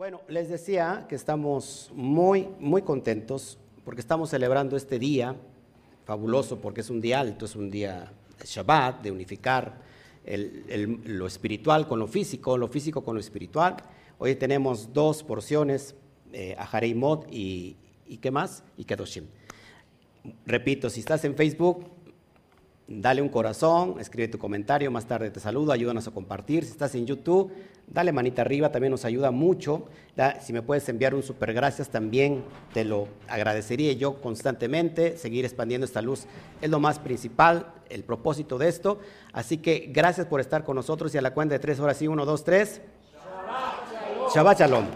Bueno, les decía que estamos muy, muy contentos porque estamos celebrando este día fabuloso porque es un día alto, es un día Shabbat, de unificar lo espiritual con lo físico, lo físico con lo espiritual. Hoy tenemos dos porciones, eh, Aharei Mod y, y ¿qué más? Y Kedoshim. Repito, si estás en Facebook, dale un corazón, escribe tu comentario, más tarde te saludo, ayúdanos a compartir. Si estás en YouTube, dale manita arriba, también nos ayuda mucho. si me puedes enviar un super gracias, también te lo agradecería yo constantemente. Seguir expandiendo esta luz es lo más principal, el propósito de esto. Así que gracias por estar con nosotros y a la cuenta de tres horas, sí, uno, dos, tres. Shabbat Shalom.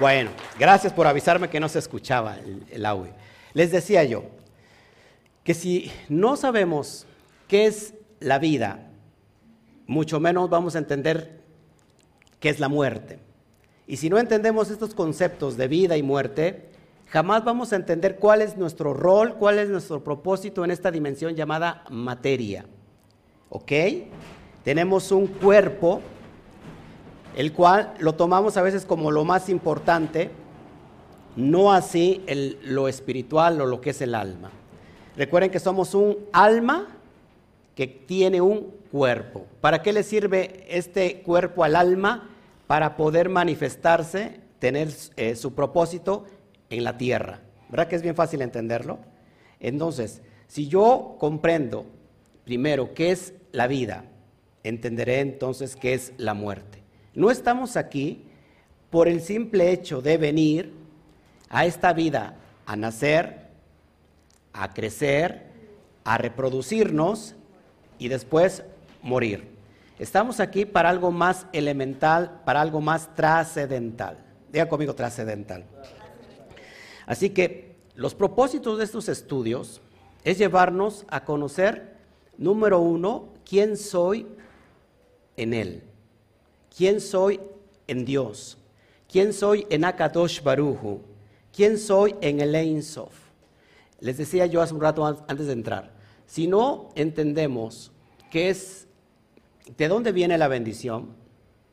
Bueno, gracias por avisarme que no se escuchaba el, el audio. Les decía yo, que si no sabemos qué es la vida, mucho menos vamos a entender qué es la muerte. Y si no entendemos estos conceptos de vida y muerte, jamás vamos a entender cuál es nuestro rol, cuál es nuestro propósito en esta dimensión llamada materia. ¿Ok? Tenemos un cuerpo, el cual lo tomamos a veces como lo más importante, no así lo espiritual o lo que es el alma. Recuerden que somos un alma que tiene un cuerpo. ¿Para qué le sirve este cuerpo al alma? Para poder manifestarse, tener eh, su propósito en la tierra. ¿Verdad que es bien fácil entenderlo? Entonces, si yo comprendo primero qué es la vida, entenderé entonces qué es la muerte. No estamos aquí por el simple hecho de venir a esta vida a nacer, a crecer, a reproducirnos y después morir. Estamos aquí para algo más elemental, para algo más trascendental. Diga conmigo trascendental. Así que los propósitos de estos estudios es llevarnos a conocer, número uno, quién soy en Él, quién soy en Dios, quién soy en Akadosh Baruhu, quién soy en el Ein Sof. Les decía yo hace un rato antes de entrar, si no entendemos qué es, de dónde viene la bendición,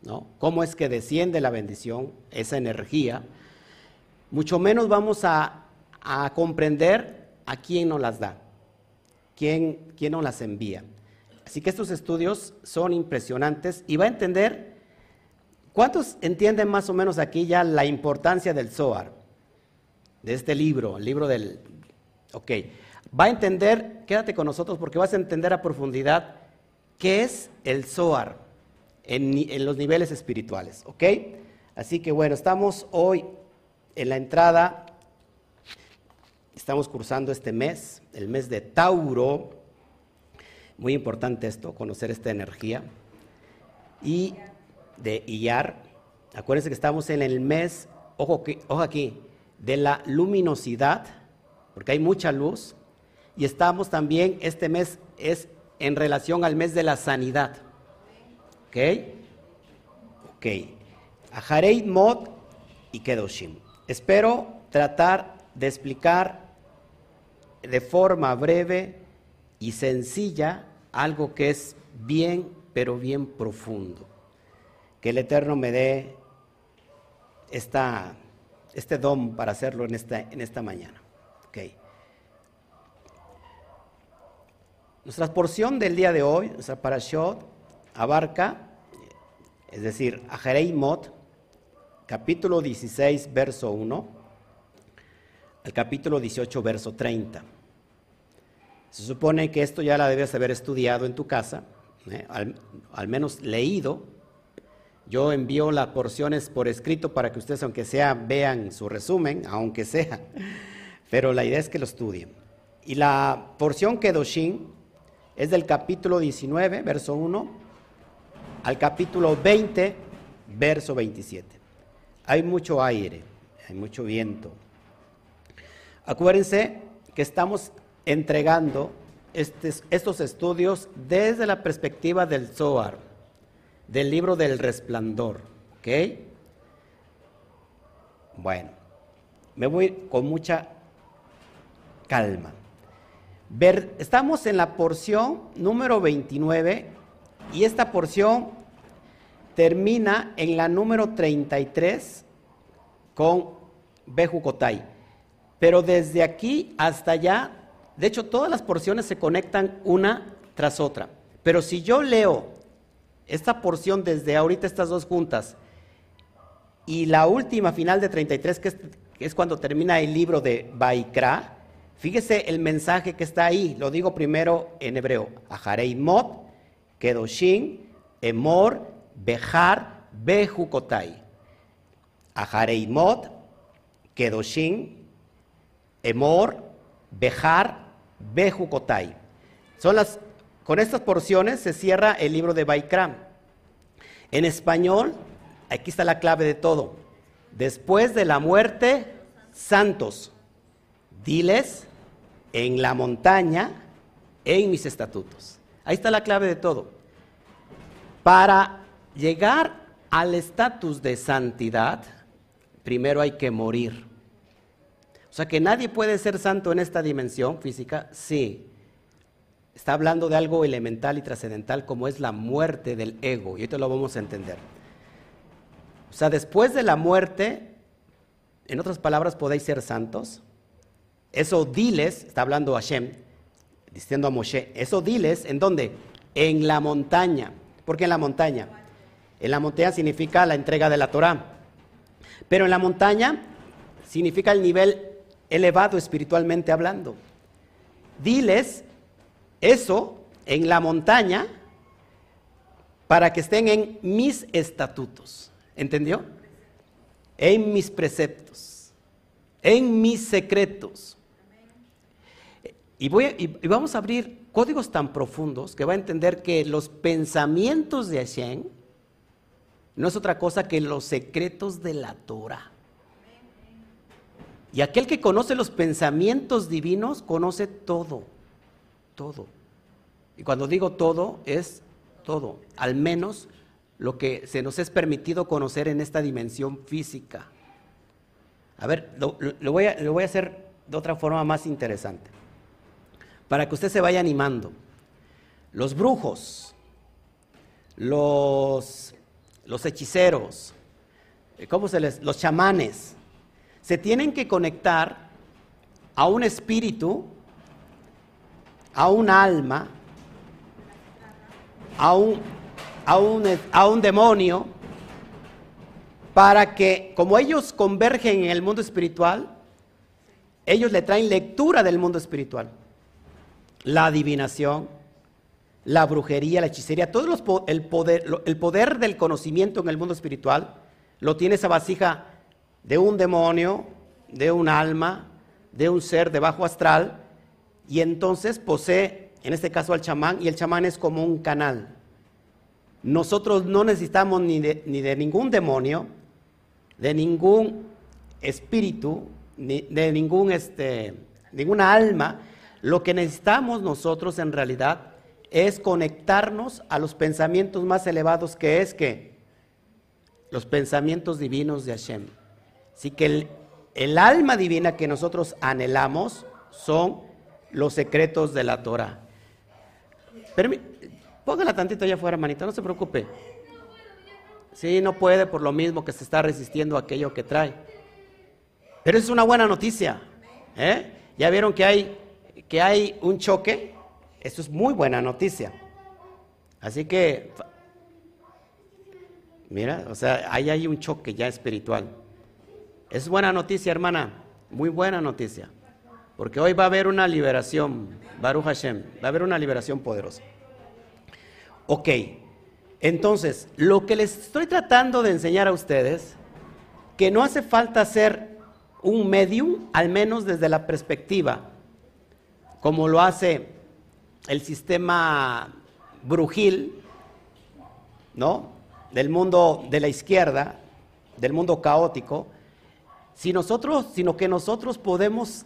¿no? cómo es que desciende la bendición, esa energía, mucho menos vamos a, comprender a quién nos las da, quién, quién nos las envía. Así que estos estudios son impresionantes y va a entender, ¿cuántos entienden más o menos aquí ya la importancia del Zohar? De este libro, el libro del, Ok, va a entender, quédate con nosotros porque vas a entender a profundidad qué es el Zohar en, los niveles espirituales, ¿ok? Así que bueno, estamos hoy en la entrada, estamos cursando este mes, el mes de Tauro, muy importante esto, conocer esta energía, y de Iyar, acuérdense que estamos en el mes, ojo, ojo aquí, de la luminosidad, porque hay mucha luz. Y estamos también, este mes es en relación al mes de la sanidad. ¿Ok? Ok. Ahareit Mod y Kedoshim. Espero tratar de explicar de forma breve y sencilla algo que es bien, pero bien profundo. Que el Eterno me dé esta, este don para hacerlo en esta, en esta mañana. Nuestra porción del día de hoy, nuestra parashot, abarca, es decir, Ajerei Mot, capítulo 16, verso 1, al capítulo 18, verso 30. Se supone que esto ya la debes haber estudiado en tu casa, ¿eh? al, al, menos leído. Yo envío las porciones por escrito para que ustedes, aunque sea, vean su resumen, aunque sea, pero la idea es que lo estudien. Y la porción Kedoshin es del capítulo 19, verso 1, al capítulo 20, verso 27. Hay mucho aire, hay mucho viento. Acuérdense que estamos entregando estos estudios desde la perspectiva del Zohar, del libro del resplandor. ¿Ok? Bueno, me voy con mucha calma estamos en la porción número 29 y esta porción termina en la número 33 con Bejucotay. Pero desde aquí hasta allá, de hecho todas las porciones se conectan una tras otra. Pero si yo leo esta porción desde ahorita estas dos juntas y la última final de 33, que es, cuando termina el libro de Baikra, fíjese el mensaje que está ahí, lo digo primero en hebreo, Ahareimot, Kedoshin, Emor, Bejar, Bejukotai. Ahareimot, Kedoshin, Emor, Bejar, Bejukotai. Son las, con estas porciones se cierra el libro de Baikram. En español, aquí está la clave de todo. Después de la muerte, santos. Diles en la montaña, en mis estatutos. Ahí está la clave de todo. Para llegar al estatus de santidad, primero hay que morir. O sea que nadie puede ser santo en esta dimensión física, sí. Está hablando de algo elemental y trascendental como es la muerte del ego, y esto lo vamos a entender. O sea, después de la muerte, en otras palabras, podéis ser santos. Eso diles, está hablando Hashem, diciendo a Moshe, eso diles, ¿en dónde? En la montaña. ¿Por qué en la montaña? En la montaña significa la entrega de la Torah. Pero en la montaña significa el nivel elevado espiritualmente hablando. Diles eso en la montaña para que estén en mis estatutos. ¿Entendió? En mis preceptos, en mis secretos. Y, voy, y, vamos a abrir códigos tan profundos que va a entender que los pensamientos de Hashem no es otra cosa que los secretos de la Torah. Y aquel que conoce los pensamientos divinos conoce todo, todo. Y cuando digo todo, es todo, al menos lo que se nos es permitido conocer en esta dimensión física. A ver, a, lo voy a hacer de otra forma más interesante, para que usted se vaya animando. Los brujos, los los hechiceros, eh, ¿cómo se les? Los chamanes, se tienen que conectar a un espíritu, a un alma, a un, a un, a un demonio, para que, como ellos convergen en el mundo espiritual, ellos le traen lectura del mundo espiritual, la adivinación, la brujería, la hechicería, todo el, poder, el poder del conocimiento en el mundo espiritual lo tiene esa vasija de un demonio, de un alma, de un ser de bajo astral, y entonces posee, en este caso al chamán, y el chamán es como un canal. Nosotros no necesitamos ni de, ni de ningún demonio, de ningún espíritu, ni de ningún, este, ninguna alma. Lo que necesitamos nosotros en realidad es conectarnos a los pensamientos más elevados que es que los pensamientos divinos de Hashem. Así que el, alma divina que nosotros anhelamos son los secretos de la Torah. Póngala tantito allá afuera, manita, no se preocupe. Sí, no puede por lo mismo que se está resistiendo a aquello que trae. Pero es una buena noticia. ¿eh? Ya vieron que hay, que hay un choque esto es muy buena noticia. Así que, mira, o sea, ahí hay un choque ya espiritual. Es buena noticia, hermana, muy buena noticia. Porque hoy va a haber una liberación, Baruch Hashem, va a haber una liberación poderosa. Ok, entonces, lo que les estoy tratando de enseñar a ustedes, que no hace falta ser un medium, al menos desde la perspectiva, como lo hace el sistema brujil, ¿no? Del mundo de la izquierda, del mundo caótico, si nosotros, sino que nosotros podemos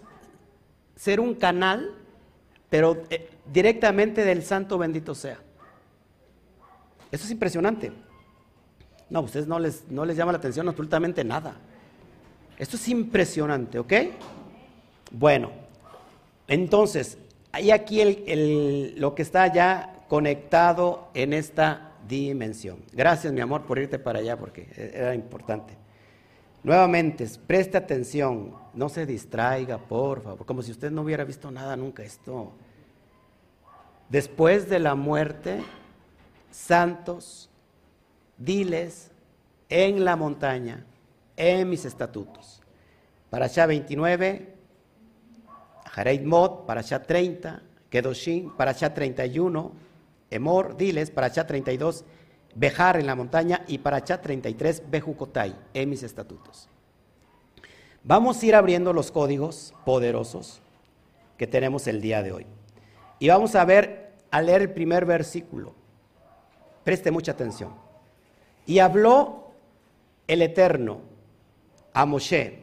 ser un canal, pero eh, directamente del santo bendito sea. Eso es impresionante. No, ustedes no les, no les llama la atención absolutamente nada. Esto es impresionante, ¿ok? Bueno, entonces, hay aquí lo que está ya conectado en esta dimensión. Gracias, mi amor, por irte para allá porque era importante. Nuevamente, preste atención, no se distraiga, por favor, como si usted no hubiera visto nada nunca esto. Después de la muerte, santos, diles en la montaña, en mis estatutos. Para allá 29, Jareit Mod, para allá 30, Kedoshin, para allá 31, Emor, diles, para allá 32, Bejar en la montaña y para allá 33, Bejucotai, en mis estatutos. Vamos a ir abriendo los códigos poderosos que tenemos el día de hoy. Y vamos a ver, a leer el primer versículo. Preste mucha atención. Y habló el Eterno a Moshe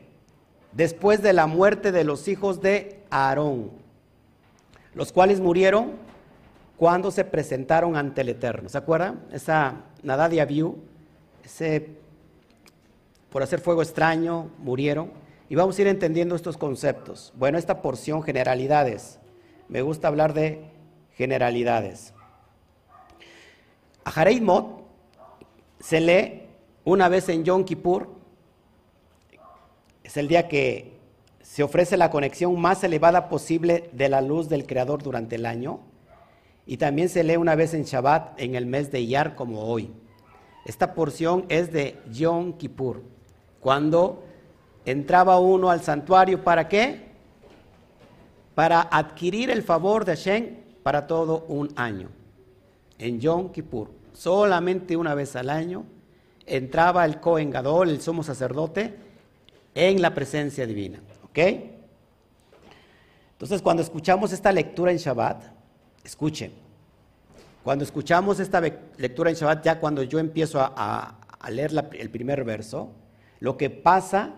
después de la muerte de los hijos de Aarón, los cuales murieron cuando se presentaron ante el Eterno. ¿Se acuerdan? Esa Nadadia View, ese por hacer fuego extraño, murieron. Y vamos a ir entendiendo estos conceptos. Bueno, esta porción, generalidades. Me gusta hablar de generalidades. A Mot se lee una vez en Yom Kippur. Es el día que se ofrece la conexión más elevada posible de la luz del Creador durante el año. Y también se lee una vez en Shabbat en el mes de Iyar como hoy. Esta porción es de Yom Kippur, cuando entraba uno al santuario para qué? Para adquirir el favor de Hashem para todo un año. En Yom Kippur, solamente una vez al año, entraba el Kohen Gadol, el sumo sacerdote, en la presencia divina. ¿Ok? Entonces, cuando escuchamos esta lectura en Shabbat, Escuchen, cuando escuchamos esta lectura en Shabbat, ya cuando yo empiezo a, leer el primer verso, lo que pasa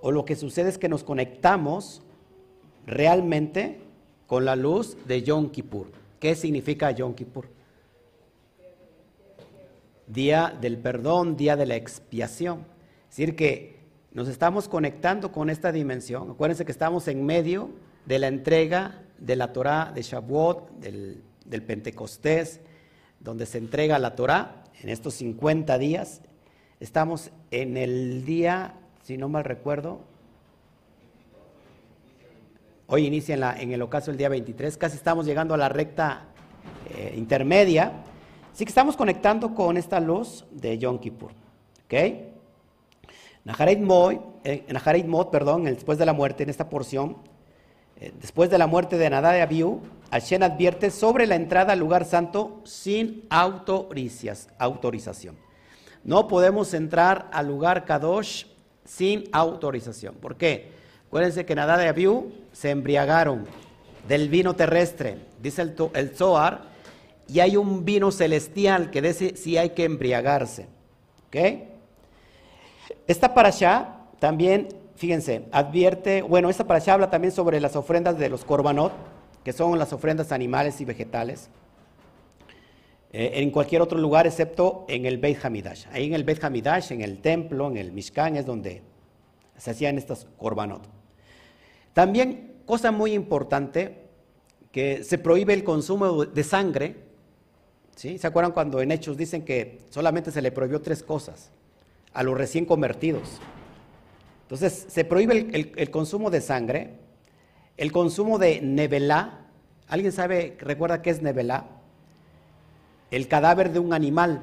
o lo que sucede es que nos conectamos realmente con la luz de Yom Kippur. ¿Qué significa Yom Kippur? Día del perdón, día de la expiación. Es decir, que nos estamos conectando con esta dimensión. Acuérdense que estamos en medio de la entrega de la Torah de Shavuot, del, Pentecostés, donde se entrega la Torah en estos 50 días. Estamos en el día, si no mal recuerdo, hoy inicia en, el ocaso el día 23, casi estamos llegando a la recta eh, intermedia. Así que estamos conectando con esta luz de Yom Kippur. ¿Ok? Naharit Mod, eh, Mod, perdón, después de la muerte, en esta porción, eh, después de la muerte de Nadab Abiú, Hashem advierte sobre la entrada al lugar santo sin autorización. No podemos entrar al lugar Kadosh sin autorización. ¿Por qué? Acuérdense que Nadab y Abiú se embriagaron del vino terrestre, dice el, el Zohar, y hay un vino celestial que dice si hay que embriagarse. ¿Ok? Esta allá también fíjense, advierte, bueno, esta parasha habla también sobre las ofrendas de los korbanot, que son las ofrendas animales y vegetales, eh, en cualquier otro lugar excepto en el Beit Hamidash. Ahí en el Beit Hamidash, en el templo, en el Mishkan, es donde se hacían estas korbanot. También, cosa muy importante, que se prohíbe el consumo de sangre. ¿sí? ¿Se acuerdan cuando en Hechos dicen que solamente se le prohibió tres cosas a los recién convertidos? Entonces, se prohíbe el, consumo de sangre, el consumo de nevelá. ¿Alguien sabe, recuerda qué es nevelá? El cadáver de un animal.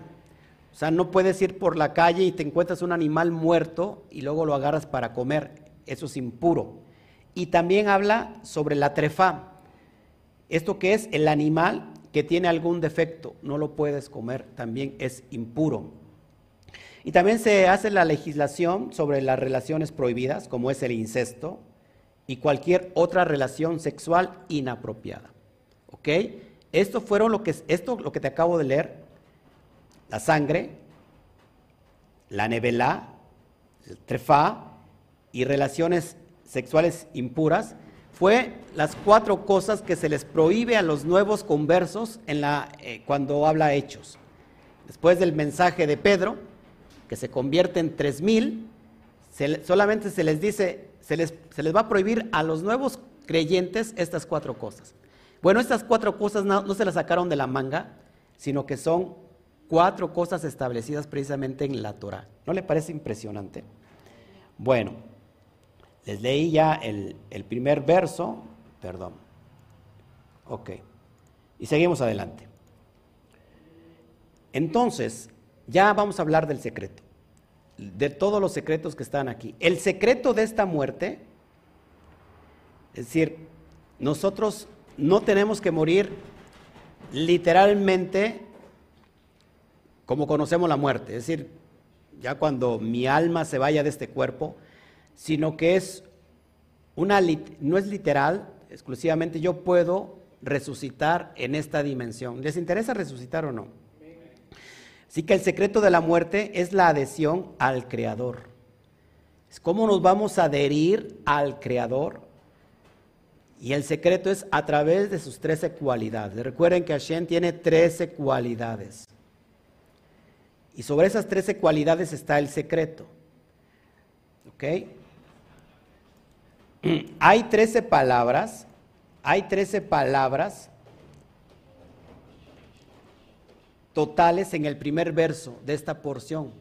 O sea, no puedes ir por la calle y te encuentras un animal muerto y luego lo agarras para comer. Eso es impuro. Y también habla sobre la trefa. Esto que es el animal que tiene algún defecto, no lo puedes comer, también es impuro. Y también se hace la legislación sobre las relaciones prohibidas, como es el incesto y cualquier otra relación sexual inapropiada. ¿Ok? Esto fueron lo que esto lo que te acabo de leer, la sangre, la nevela, el trefá y relaciones sexuales impuras, fue las cuatro cosas que se les prohíbe a los nuevos conversos en la, eh, cuando habla Hechos. Después del mensaje de Pedro, que se convierte en 3000, solamente se les dice, se les, se les va a prohibir a los nuevos creyentes estas cuatro cosas. Bueno, estas cuatro cosas no, se las sacaron de la manga, sino que son cuatro cosas establecidas precisamente en la Torah. ¿No le parece impresionante? Bueno, les leí ya el, el primer verso, perdón. Ok, y seguimos adelante. Entonces, ya vamos a hablar del secreto, de todos los secretos que están aquí. El secreto de esta muerte, es decir, nosotros no tenemos que morir literalmente como conocemos la muerte, es decir, ya cuando mi alma se vaya de este cuerpo, sino que es una, no es literal, exclusivamente yo puedo resucitar en esta dimensión. ¿Les interesa resucitar o no? Así que el secreto de la muerte es la adhesión al Creador. Es cómo nos vamos a adherir al Creador. Y el secreto es a través de sus trece cualidades. Recuerden que Hashem tiene trece cualidades. Y sobre esas trece cualidades está el secreto. ¿Ok? Hay trece palabras, hay trece palabras totales en el primer verso de esta porción.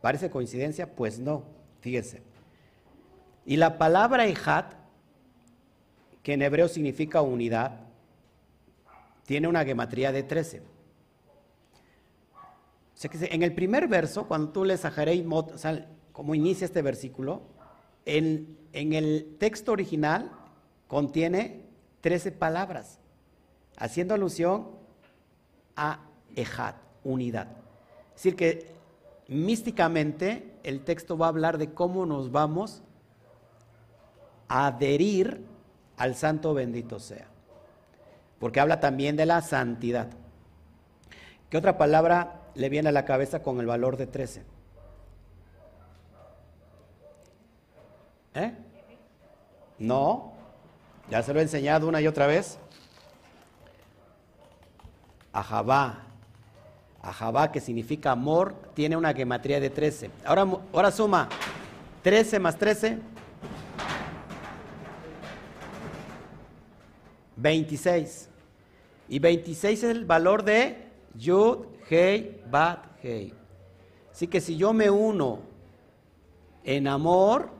¿Parece coincidencia? Pues no, fíjense. Y la palabra Ejat, que en hebreo significa unidad, tiene una gematría de 13 en el primer verso, cuando tú lees a Mot, o sea, como inicia este versículo, en, en el texto original contiene 13 palabras, haciendo alusión a Ejad, unidad. Es decir, que místicamente el texto va a hablar de cómo nos vamos a adherir al santo bendito sea. Porque habla también de la santidad. ¿Qué otra palabra le viene a la cabeza con el valor de 13? ¿Eh? No, ya se lo he enseñado una y otra vez. Ajabá. Ajabá, que significa amor, tiene una gematría de 13. Ahora, ahora suma 13 más 13. 26. Y 26 es el valor de Yud Hei, Bat, Hei. Así que si yo me uno en amor,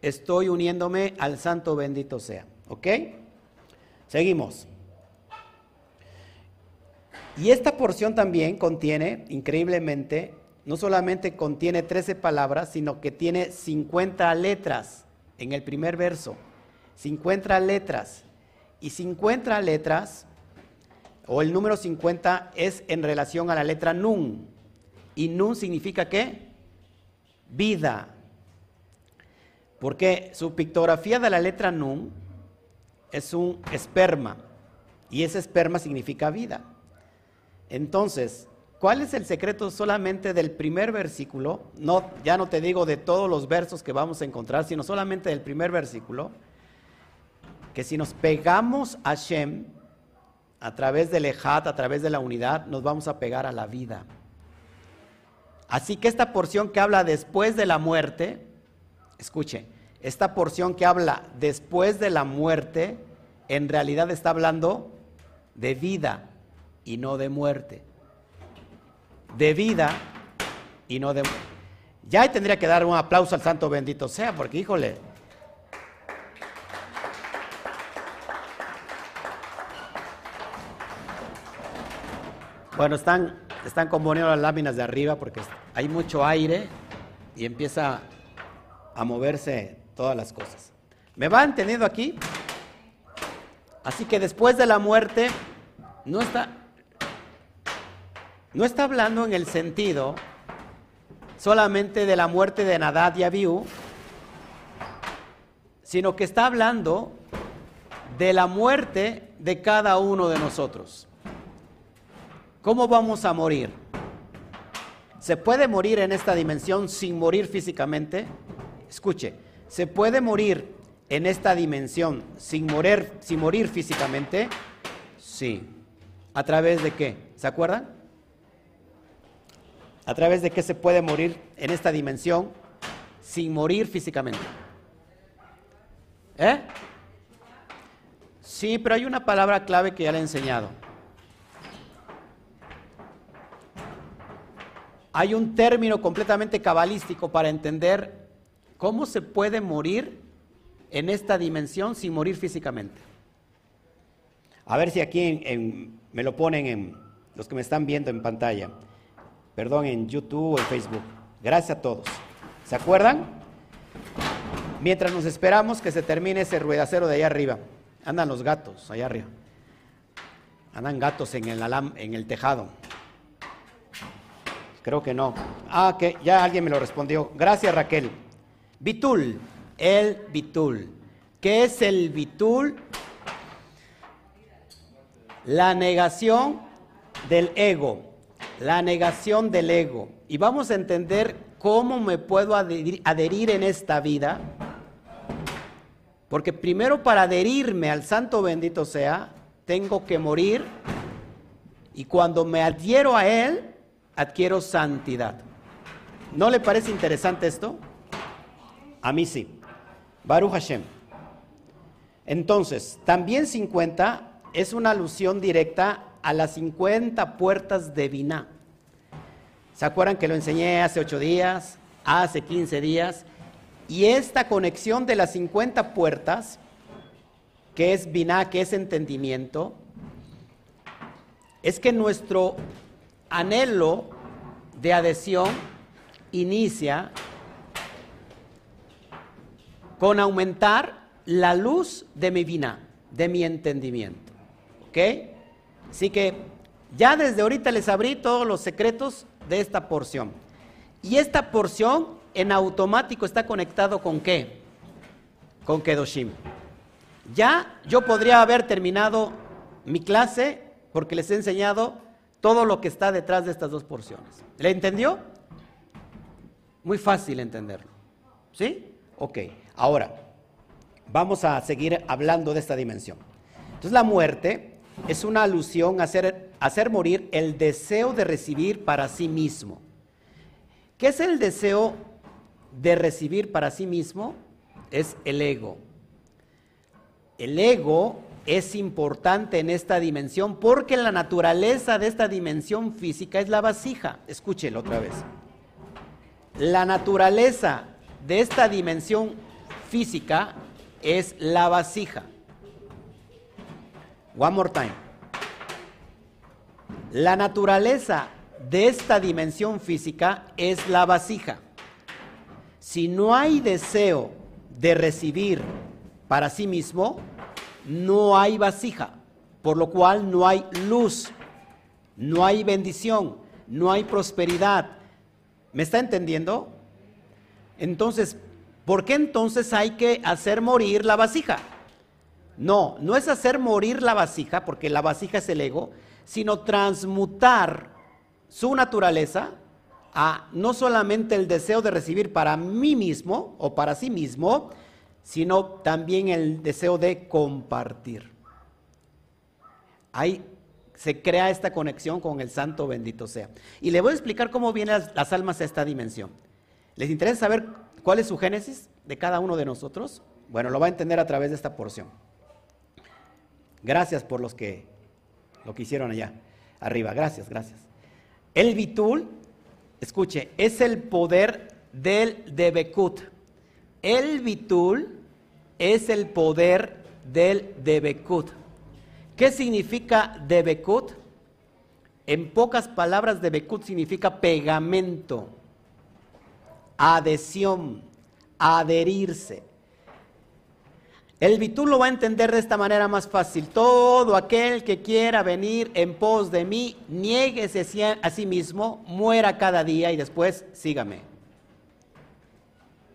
estoy uniéndome al santo bendito sea. ¿Ok? Seguimos. Y esta porción también contiene, increíblemente, no solamente contiene 13 palabras, sino que tiene 50 letras en el primer verso. 50 letras. Y 50 letras o el número 50 es en relación a la letra Nun. ¿Y Nun significa qué? Vida. Porque su pictografía de la letra Nun es un esperma. Y ese esperma significa vida. Entonces, ¿cuál es el secreto solamente del primer versículo? No, ya no te digo de todos los versos que vamos a encontrar, sino solamente del primer versículo. Que si nos pegamos a Shem, a través del ejat, a través de la unidad, nos vamos a pegar a la vida. Así que esta porción que habla después de la muerte, escuche, esta porción que habla después de la muerte, en realidad está hablando de vida y no de muerte. De vida y no de muerte. Ya tendría que dar un aplauso al santo bendito sea, porque híjole, Bueno, están, están las láminas de arriba porque hay mucho aire y empieza a moverse todas las cosas. ¿Me va entendiendo aquí? Así que después de la muerte, no está, no está hablando en el sentido solamente de la muerte de Nadad y Abiú, sino que está hablando de la muerte de cada uno de nosotros. ¿Cómo vamos a morir? ¿Se puede morir en esta dimensión sin morir físicamente? Escuche, ¿se puede morir en esta dimensión sin morir, sin morir físicamente? Sí. ¿A través de qué? ¿Se acuerdan? ¿A través de qué se puede morir en esta dimensión sin morir físicamente? ¿Eh? Sí, pero hay una palabra clave que ya le he enseñado. hay un término completamente cabalístico para entender cómo se puede morir en esta dimensión sin morir físicamente. A ver si aquí me lo ponen en los que me están viendo en pantalla. Perdón, en YouTube o en Facebook. Gracias a todos. ¿Se acuerdan? Mientras nos esperamos que se termine ese ruedacero de allá arriba. Andan los gatos allá arriba. Andan gatos en el, en el tejado. Creo que no. Ah, que ya alguien me lo respondió. Gracias, Raquel. Bitul, el bitul. ¿Qué es el bitul? La negación del ego. La negación del ego. Y vamos a entender cómo me puedo adherir, en esta vida. Porque primero para adherirme al santo bendito sea, tengo que morir. Y cuando me adhiero a Él, adquiero santidad. ¿No le parece interesante esto? A mí sí. Baruch Hashem. Entonces, también 50 es una alusión directa a las 50 puertas de Biná. ¿Se acuerdan que lo enseñé hace 8 días, hace 15 días? Y esta conexión de las 50 puertas, que es Biná, que es entendimiento, es que nuestro anhelo de adhesión inicia con aumentar la luz de mi vina, de mi entendimiento. ¿Ok? Así que ya desde ahorita les abrí todos los secretos de esta porción. Y esta porción en automático está conectado con qué? Con Kedoshim. Ya yo podría haber terminado mi clase porque les he enseñado todo lo que está detrás de estas dos porciones. ¿Le entendió? Muy fácil entenderlo. ¿Sí? Ok. Ahora, vamos a seguir hablando de esta dimensión. Entonces la muerte es una alusión a hacer, hacer morir el deseo de recibir para sí mismo. ¿Qué es el deseo de recibir para sí mismo? Es el ego. El ego es importante en esta dimensión porque la naturaleza de esta dimensión física es la vasija. Escúchelo otra vez. La naturaleza de esta dimensión física es la vasija. One more time. La naturaleza de esta dimensión física es la vasija. Si no hay deseo de recibir para sí mismo, no hay vasija, por lo cual no hay luz, no hay bendición, no hay prosperidad. ¿Me está entendiendo? Entonces, ¿por qué entonces hay que hacer morir la vasija? No, no es hacer morir la vasija, porque la vasija es el ego, sino transmutar su naturaleza a no solamente el deseo de recibir para mí mismo o para sí mismo, sino también el deseo de compartir. Ahí se crea esta conexión con el santo bendito sea. Y le voy a explicar cómo vienen las, almas a esta dimensión. ¿Les interesa saber cuál es su génesis de cada uno de nosotros? Bueno, lo va a entender a través de esta porción. Gracias por los que lo que hicieron allá arriba. Gracias, gracias. El bitul, escuche, es el poder del debekut. El bitul es el poder del Debekut. ¿Qué significa Debekut? En pocas palabras, Debekut significa pegamento, adhesión, adherirse. El bitul lo va a entender de esta manera más fácil. Todo aquel que quiera venir en pos de mí, nieguese a sí mismo, muera cada día y después sígame.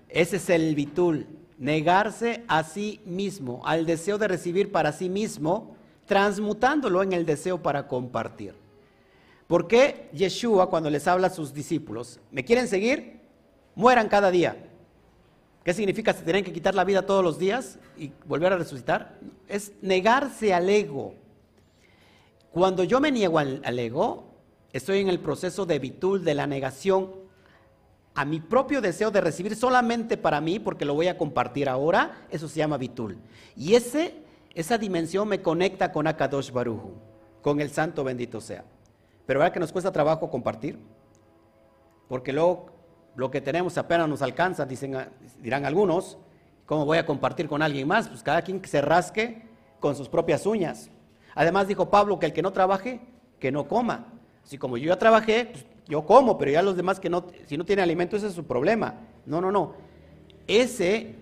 Ese es el bitul negarse a sí mismo, al deseo de recibir para sí mismo, transmutándolo en el deseo para compartir. ¿Por qué Yeshua cuando les habla a sus discípulos, ¿me quieren seguir? Mueran cada día. ¿Qué significa? ¿Se tienen que quitar la vida todos los días y volver a resucitar? Es negarse al ego. Cuando yo me niego al, ego, estoy en el proceso de bitul, de la negación a mi propio deseo de recibir solamente para mí, porque lo voy a compartir ahora, eso se llama Bitul. Y ese, esa dimensión me conecta con Akadosh Baruju, con el Santo bendito sea. Pero ¿verdad que nos cuesta trabajo compartir? porque luego lo que tenemos apenas nos alcanza, dicen, dirán algunos, ¿cómo voy a compartir con alguien más? Pues cada quien se rasque con sus propias uñas. Además dijo Pablo que el que no trabaje, que no coma. Así como yo ya trabajé, pues yo como, pero ya los demás que no, si no tienen alimento, ese es su problema. No, no, no. Ese,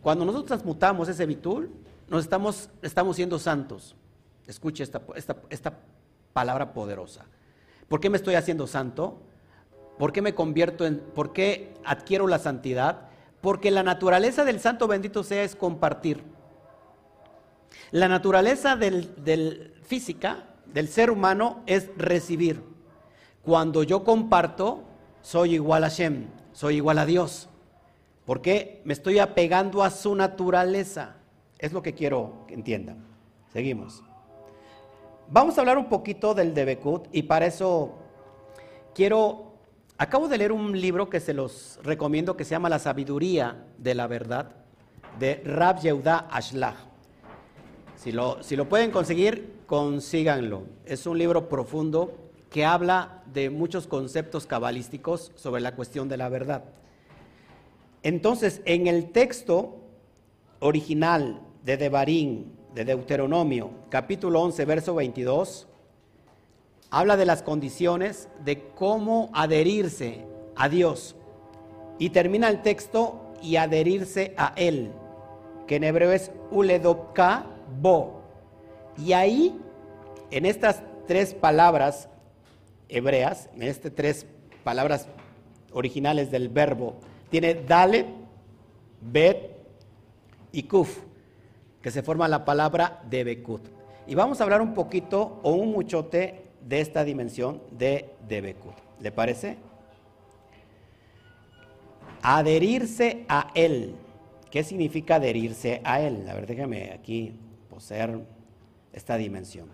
cuando nosotros transmutamos ese bitul, nos estamos, estamos siendo santos. Escuche esta, esta, esta palabra poderosa. ¿Por qué me estoy haciendo santo? ¿Por qué me convierto en, por qué adquiero la santidad? Porque la naturaleza del santo bendito sea es compartir. La naturaleza del, física del ser humano es recibir. Cuando yo comparto, soy igual a Shem, soy igual a Dios. Porque me estoy apegando a su naturaleza. Es lo que quiero que entiendan. Seguimos. Vamos a hablar un poquito del Debekut y para eso quiero Acabo de leer un libro que se los recomiendo que se llama La sabiduría de la verdad de Rab Yehuda Ashlach. Si lo, si lo pueden conseguir, consíganlo. Es un libro profundo que habla de muchos conceptos cabalísticos sobre la cuestión de la verdad. Entonces, en el texto original de Devarim, de Deuteronomio, capítulo 11, verso 22, habla de las condiciones de cómo adherirse a Dios. Y termina el texto y adherirse a Él, que en hebreo es uledopka bo. Y ahí, en estas tres palabras hebreas, en estas tres palabras originales del verbo, tiene dale, bet y kuf, que se forma la palabra debekut. Y vamos a hablar un poquito o un muchote de esta dimensión de Debekut. ¿Le parece? Adherirse a Él. ¿Qué significa adherirse a Él? A ver, déjame aquí poseer esta dimensión.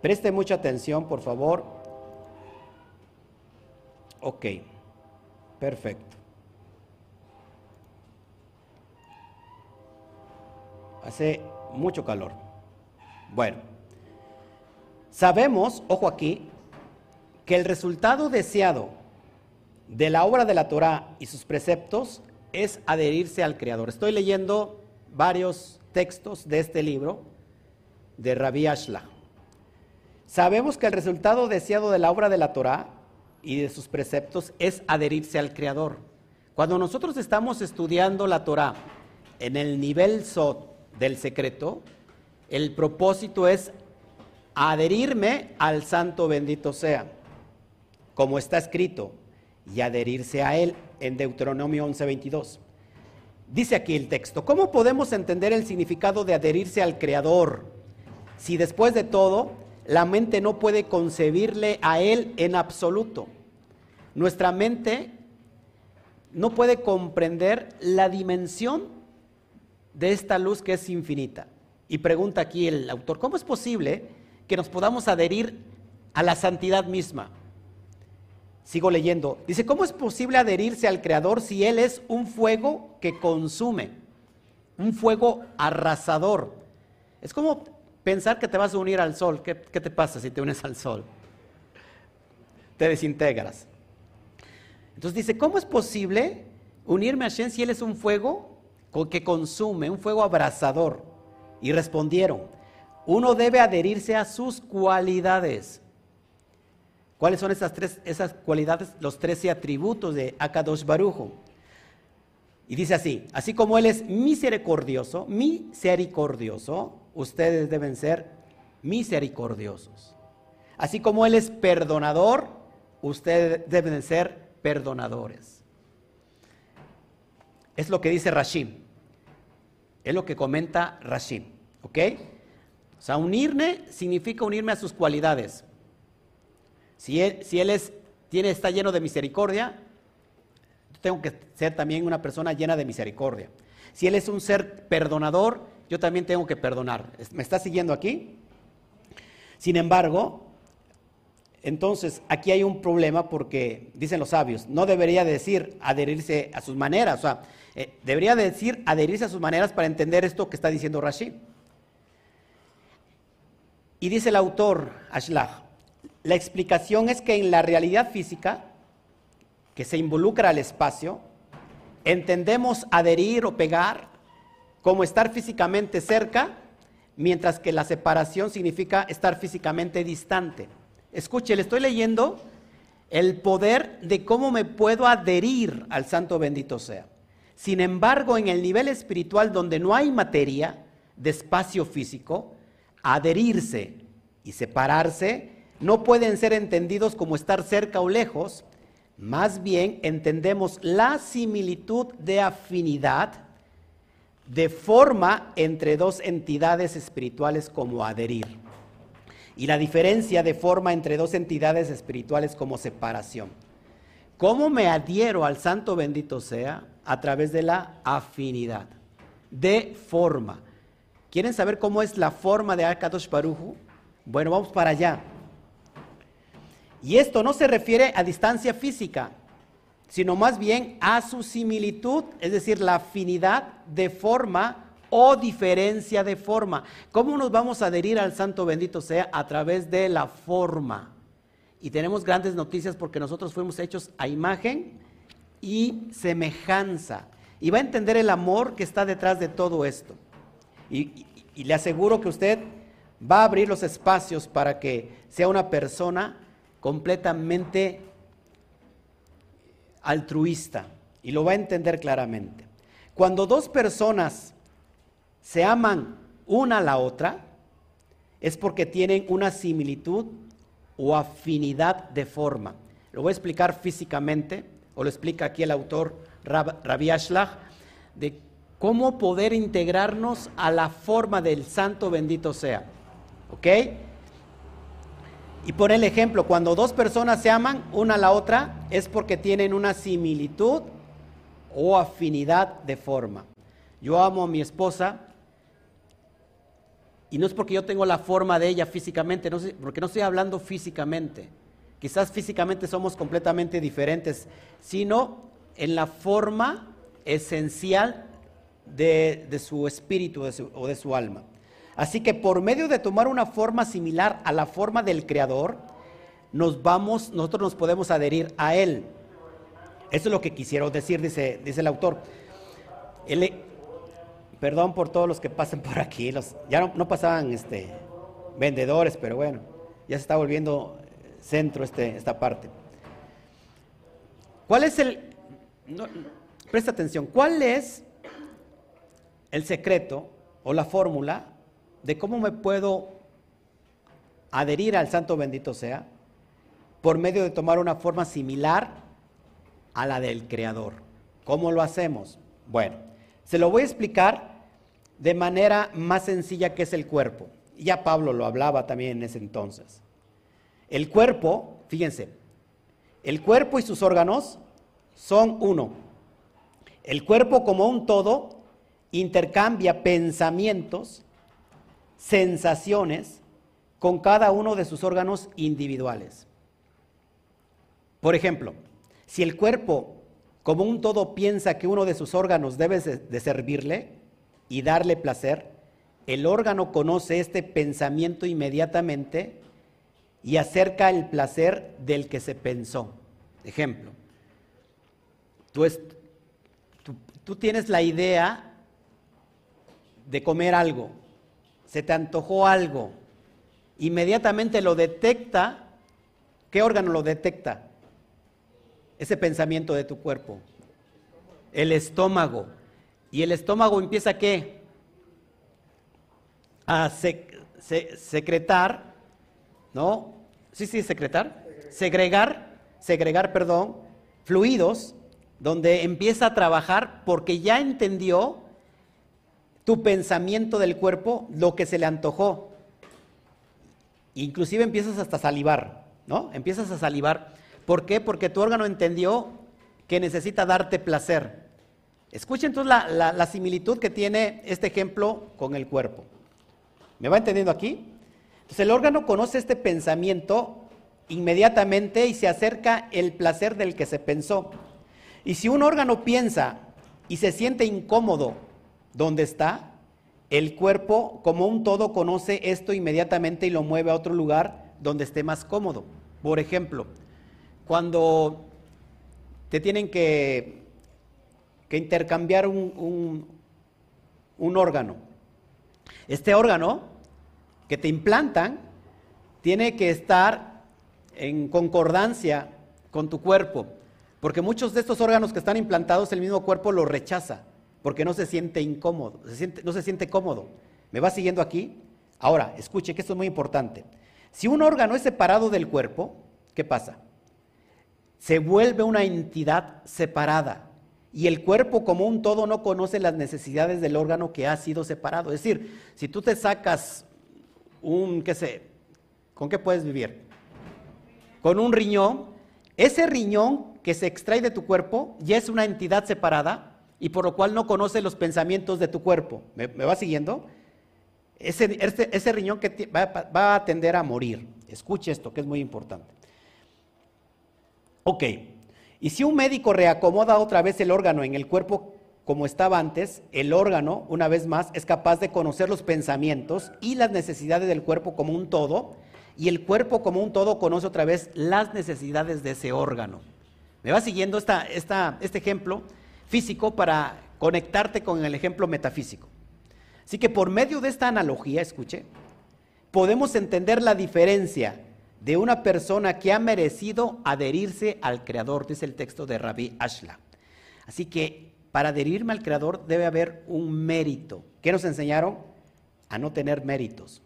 Preste mucha atención, por favor. Ok, perfecto. Hace mucho calor. Bueno. Sabemos, ojo aquí, que el resultado deseado de la obra de la Torah y sus preceptos es adherirse al Creador. Estoy leyendo varios textos de este libro de Rabbi Ashla. Sabemos que el resultado deseado de la obra de la Torah y de sus preceptos es adherirse al Creador. Cuando nosotros estamos estudiando la Torah en el nivel Sot del secreto, el propósito es adherirme al santo bendito sea, como está escrito, y adherirse a él en Deuteronomio 11:22. Dice aquí el texto, ¿cómo podemos entender el significado de adherirse al Creador si después de todo la mente no puede concebirle a Él en absoluto? Nuestra mente no puede comprender la dimensión de esta luz que es infinita. Y pregunta aquí el autor, ¿cómo es posible que nos podamos adherir a la santidad misma. Sigo leyendo. Dice, ¿cómo es posible adherirse al Creador si Él es un fuego que consume? Un fuego arrasador. Es como pensar que te vas a unir al sol. ¿Qué, te pasa si te unes al sol? Te desintegras. Entonces dice, ¿cómo es posible unirme a Shem si Él es un fuego que consume, un fuego abrasador? Y respondieron, uno debe adherirse a sus cualidades. ¿Cuáles son esas, tres, esas cualidades? Los trece atributos de Akadosh Barujo. Y dice así, así como Él es misericordioso, misericordioso, ustedes deben ser misericordiosos. Así como Él es perdonador, ustedes deben ser perdonadores. Es lo que dice Rashim. Es lo que comenta Rashim. ¿Ok? O sea, unirme significa unirme a sus cualidades. Si él, es, tiene, está lleno de misericordia, yo tengo que ser también una persona llena de misericordia. Si Él es un ser perdonador, yo también tengo que perdonar. ¿Me está siguiendo aquí? Sin embargo, entonces aquí hay un problema porque, dicen los sabios, no debería decir adherirse a sus maneras, o sea, eh, debería decir adherirse a sus maneras para entender esto que está diciendo Rashid. Y dice el autor Ashlach, la explicación es que en la realidad física, que se involucra al espacio, entendemos adherir o pegar como estar físicamente cerca, mientras que la separación significa estar físicamente distante. Escuche, le estoy leyendo el poder de cómo me puedo adherir al santo bendito sea. Sin embargo, en el nivel espiritual donde no hay materia de espacio físico, adherirse y separarse no pueden ser entendidos como estar cerca o lejos, más bien entendemos la similitud de afinidad de forma entre dos entidades espirituales como adherir y la diferencia de forma entre dos entidades espirituales como separación. ¿Cómo me adhiero al santo bendito sea? A través de la afinidad, de forma. ¿Quieren saber cómo es la forma de Akadosh Baruju? Bueno, vamos para allá. Y esto no se refiere a distancia física, sino más bien a su similitud, es decir, la afinidad de forma o diferencia de forma. ¿Cómo nos vamos a adherir al Santo bendito sea? A través de la forma. Y tenemos grandes noticias porque nosotros fuimos hechos a imagen y semejanza. Y va a entender el amor que está detrás de todo esto. Y, le aseguro que usted va a abrir los espacios para que sea una persona completamente altruista y lo va a entender claramente. Cuando dos personas se aman una a la otra, es porque tienen una similitud o afinidad de forma. Lo voy a explicar físicamente, o lo explica aquí el autor Rabbi Ashlach, de cómo poder integrarnos a la forma del santo bendito sea. ¿Ok? Y por el ejemplo, cuando dos personas se aman una a la otra, es porque tienen una similitud o afinidad de forma. Yo amo a mi esposa y no es porque yo tengo la forma de ella físicamente, porque no estoy hablando físicamente. Quizás físicamente somos completamente diferentes, sino en la forma esencial de, su espíritu o de su alma. Así que por medio de tomar una forma similar a la forma del Creador, nos vamos, nosotros nos podemos adherir a Él. Eso es lo que quisiera decir, dice, dice el autor. perdón por todos los que pasen por aquí, los, ya no, pasaban este, vendedores, pero bueno, ya se está volviendo centro este, esta parte. ¿Cuál es el, presta atención, cuál es el secreto o la fórmula de cómo me puedo adherir al santo bendito sea por medio de tomar una forma similar a la del Creador. ¿Cómo lo hacemos? Bueno, se lo voy a explicar de manera más sencilla que es el cuerpo. Ya Pablo lo hablaba también en ese entonces. El cuerpo, fíjense, el cuerpo y sus órganos son uno. El cuerpo como un todo intercambia pensamientos, sensaciones con cada uno de sus órganos individuales. Por ejemplo, si el cuerpo como un todo piensa que uno de sus órganos debe de servirle y darle placer, el órgano conoce este pensamiento inmediatamente y acerca el placer del que se pensó. Ejemplo, tú, tú tienes la idea de comer algo, se te antojó algo, inmediatamente lo detecta, ¿qué órgano lo detecta? Ese pensamiento de tu cuerpo. El estómago. Y el estómago empieza qué? A secretar, ¿no? Sí, sí, secretar. Segregar, segregar, perdón, fluidos, donde empieza a trabajar porque ya entendió tu pensamiento del cuerpo lo que se le antojó. Inclusive empiezas hasta a salivar, ¿no? Empiezas a salivar. ¿Por qué? Porque tu órgano entendió que necesita darte placer. Escuchen entonces la, la similitud que tiene este ejemplo con el cuerpo. ¿Me va entendiendo aquí? Entonces el órgano conoce este pensamiento inmediatamente y se acerca el placer del que se pensó. Y si un órgano piensa y se siente incómodo ¿Dónde está, el cuerpo como un todo conoce esto inmediatamente y lo mueve a otro lugar donde esté más cómodo. Por ejemplo, cuando te tienen que, que intercambiar un, un órgano. Este órgano que te implantan tiene que estar en concordancia con tu cuerpo, porque muchos de estos órganos que están implantados el mismo cuerpo los rechaza, porque no se siente incómodo, no se siente cómodo. ¿Me va siguiendo aquí? Ahora, escuche que esto es muy importante. Si un órgano es separado del cuerpo, ¿qué pasa? Se vuelve una entidad separada y el cuerpo como un todo no conoce las necesidades del órgano que ha sido separado. Es decir, si tú te sacas un, qué sé, ¿con qué puedes vivir? Con un riñón, ese riñón que se extrae de tu cuerpo ya es una entidad separada y por lo cual no conoce los pensamientos de tu cuerpo. ¿Me, va siguiendo? Ese, riñón que va, va a tender a morir. Escuche esto, que es muy importante. Ok, y si un médico reacomoda otra vez el órgano en el cuerpo como estaba antes, el órgano, una vez más, es capaz de conocer los pensamientos y las necesidades del cuerpo como un todo, y el cuerpo como un todo conoce otra vez las necesidades de ese órgano. ¿Me va siguiendo esta, este ejemplo físico para conectarte con el ejemplo metafísico? Así que por medio de esta analogía, escuche, podemos entender la diferencia de una persona que ha merecido adherirse al Creador, dice el texto de Rabbi Ashla. Así que para adherirme al Creador debe haber un mérito. ¿Qué nos enseñaron? A no tener méritos.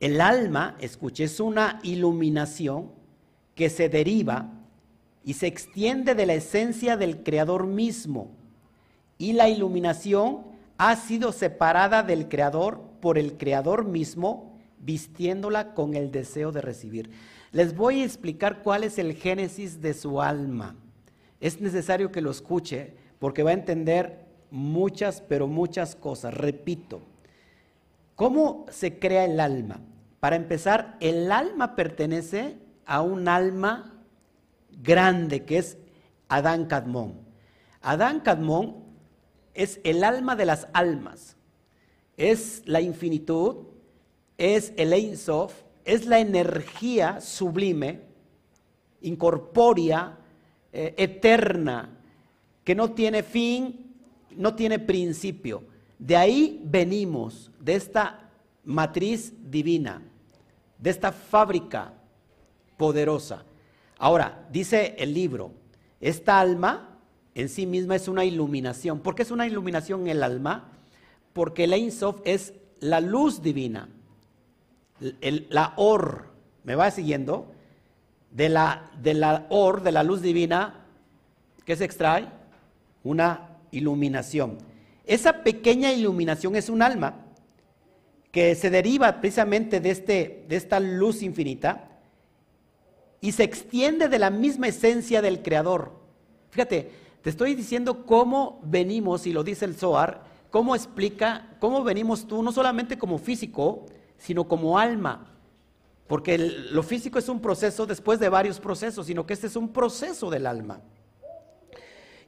El alma, escuche, es una iluminación que se deriva y se extiende de la esencia del Creador mismo. Y la iluminación ha sido separada del Creador por el Creador mismo vistiéndola con el deseo de recibir. Les voy a explicar cuál es el génesis de su alma. Es necesario que lo escuche porque va a entender muchas, pero muchas cosas. Repito, ¿cómo se crea el alma? Para empezar, el alma pertenece a un alma grande que es Adán Cadmón. Adán Cadmón es el alma de las almas, es la infinitud, es el Ein es la energía sublime, incorpórea, eh, eterna, que no tiene fin, no tiene principio. De ahí venimos, de esta matriz divina, de esta fábrica poderosa. Ahora, dice el libro, esta alma en sí misma es una iluminación. ¿Por qué es una iluminación el alma? Porque el Ein Sof es la luz divina la or, ¿me va siguiendo? De la, de la or, de la luz divina, ¿qué se extrae? Una iluminación. Esa pequeña iluminación es un alma que se deriva precisamente de, este, de esta luz infinita y se extiende de la misma esencia del Creador. Fíjate, te estoy diciendo cómo venimos, y lo dice el Zohar, cómo explica, cómo venimos tú, no solamente como físico, sino como alma. Porque lo físico es un proceso después de varios procesos, sino que este es un proceso del alma.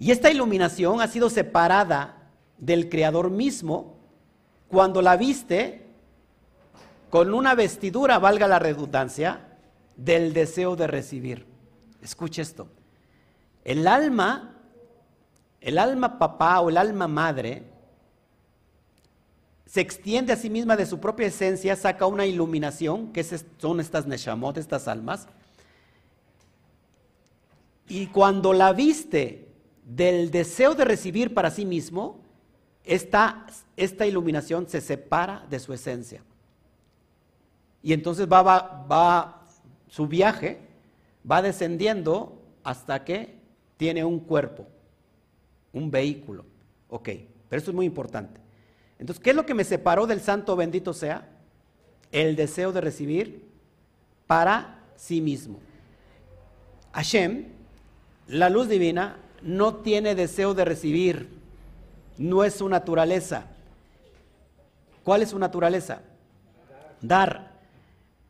Y esta iluminación ha sido separada del Creador mismo cuando la viste con una vestidura, valga la redundancia, del deseo de recibir. Escuche esto. El alma, el alma papá o el alma madre, se extiende a sí misma de su propia esencia, saca una iluminación, que son estas neshamot, estas almas. Y cuando la viste del deseo de recibir para sí mismo, esta, esta iluminación se separa de su esencia. Y entonces va, va, va, su viaje va descendiendo hasta que tiene un cuerpo, un vehículo. Ok, pero eso es muy importante. Entonces, ¿qué es lo que me separó del santo bendito sea? El deseo de recibir para sí mismo. Hashem, la luz divina, no tiene deseo de recibir, no es su naturaleza. ¿Cuál es su naturaleza? Dar.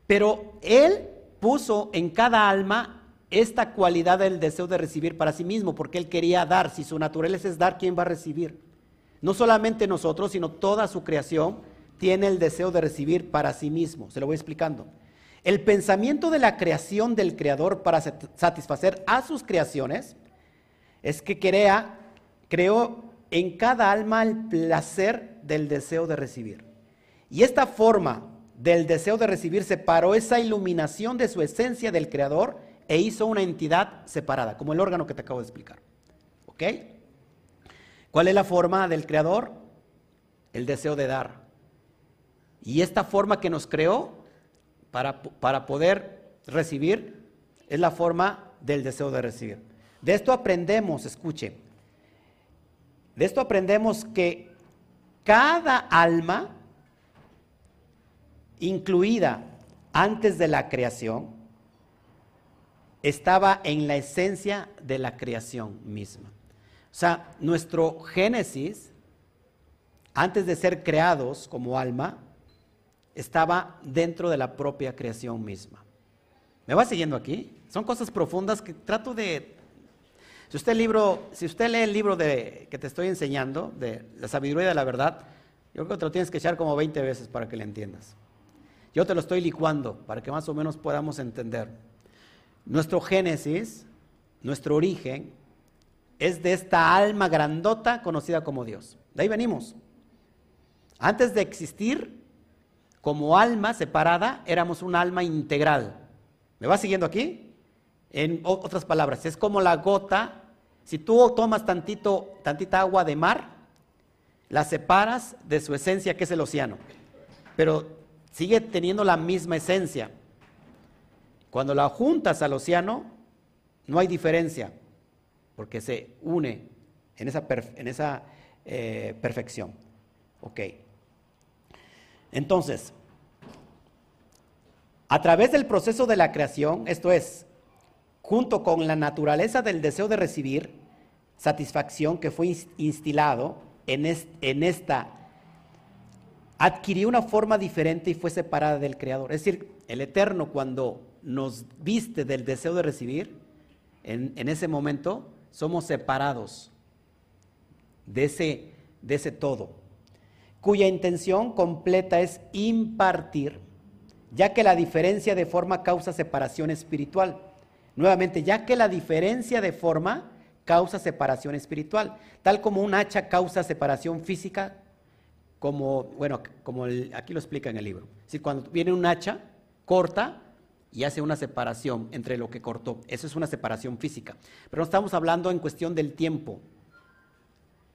Pero Él puso en cada alma esta cualidad del deseo de recibir para sí mismo, porque Él quería dar. Si su naturaleza es dar, ¿quién va a recibir? No solamente nosotros, sino toda su creación tiene el deseo de recibir para sí mismo. Se lo voy explicando. El pensamiento de la creación del Creador para satisfacer a sus creaciones es que crea, creó en cada alma el placer del deseo de recibir. Y esta forma del deseo de recibir separó esa iluminación de su esencia del creador e hizo una entidad separada, como el órgano que te acabo de explicar. ¿Ok? ¿Cuál es la forma del creador? El deseo de dar. Y esta forma que nos creó para, para poder recibir es la forma del deseo de recibir. De esto aprendemos, escuche, de esto aprendemos que cada alma, incluida antes de la creación, estaba en la esencia de la creación misma. O sea, nuestro génesis, antes de ser creados como alma, estaba dentro de la propia creación misma. ¿Me va siguiendo aquí? Son cosas profundas que trato de... Si usted, libro, si usted lee el libro de, que te estoy enseñando, de la sabiduría de la verdad, yo creo que te lo tienes que echar como 20 veces para que le entiendas. Yo te lo estoy licuando para que más o menos podamos entender. Nuestro génesis, nuestro origen, es de esta alma grandota conocida como Dios. De ahí venimos. Antes de existir, como alma separada, éramos un alma integral. ¿Me va siguiendo aquí? En otras palabras, es como la gota. Si tú tomas tantito, tantita agua de mar, la separas de su esencia, que es el océano. Pero sigue teniendo la misma esencia. Cuando la juntas al océano, no hay diferencia, porque se une en esa, en esa eh, perfección. Ok. Entonces, a través del proceso de la creación, esto es, junto con la naturaleza del deseo de recibir satisfacción que fue instilado en, en esta, adquirió una forma diferente y fue separada del Creador. Es decir, el Eterno cuando nos viste del deseo de recibir, en, en ese momento somos separados de ese, de ese todo, cuya intención completa es impartir ya que la diferencia de forma causa separación espiritual. Nuevamente, ya que la diferencia de forma causa separación espiritual, tal como un hacha causa separación física, como, bueno, como aquí lo explica en el libro. Si cuando viene un hacha, corta y hace una separación entre lo que cortó. Eso es una separación física. Pero no estamos hablando en cuestión del tiempo,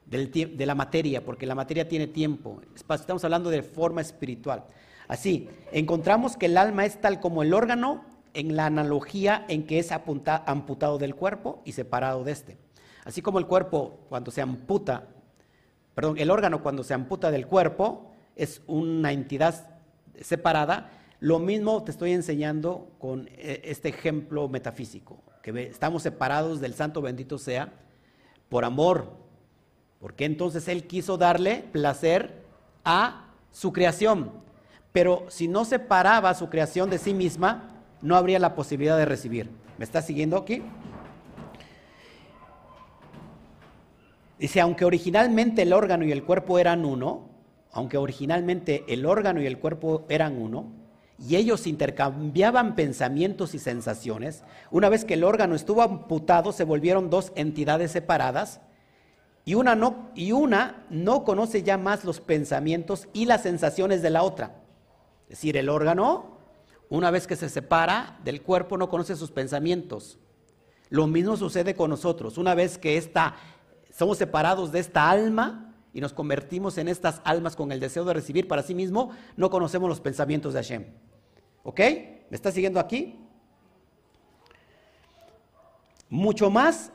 del, de la materia, porque la materia tiene tiempo. Estamos hablando de forma espiritual. Así, encontramos que el alma es tal como el órgano en la analogía en que es amputado del cuerpo y separado de este. Así como el cuerpo cuando se amputa, perdón, el órgano cuando se amputa del cuerpo es una entidad separada, lo mismo te estoy enseñando con eh, este ejemplo metafísico, que estamos separados del santo bendito sea por amor, porque entonces Él quiso darle placer a su creación. Pero si no separaba su creación de sí misma, no habría la posibilidad de recibir. ¿Me está siguiendo aquí? Dice, aunque originalmente el órgano y el cuerpo eran uno, aunque originalmente el órgano y el cuerpo eran uno, y ellos intercambiaban pensamientos y sensaciones, una vez que el órgano estuvo amputado, se volvieron dos entidades separadas, y una no, y una no conoce ya más los pensamientos y las sensaciones de la otra. Es decir, el órgano, una vez que se separa del cuerpo, no conoce sus pensamientos. Lo mismo sucede con nosotros. Una vez que esta, somos separados de esta alma y nos convertimos en estas almas con el deseo de recibir para sí mismo, no conocemos los pensamientos de Hashem. ¿Ok? ¿Me está siguiendo aquí? Mucho más,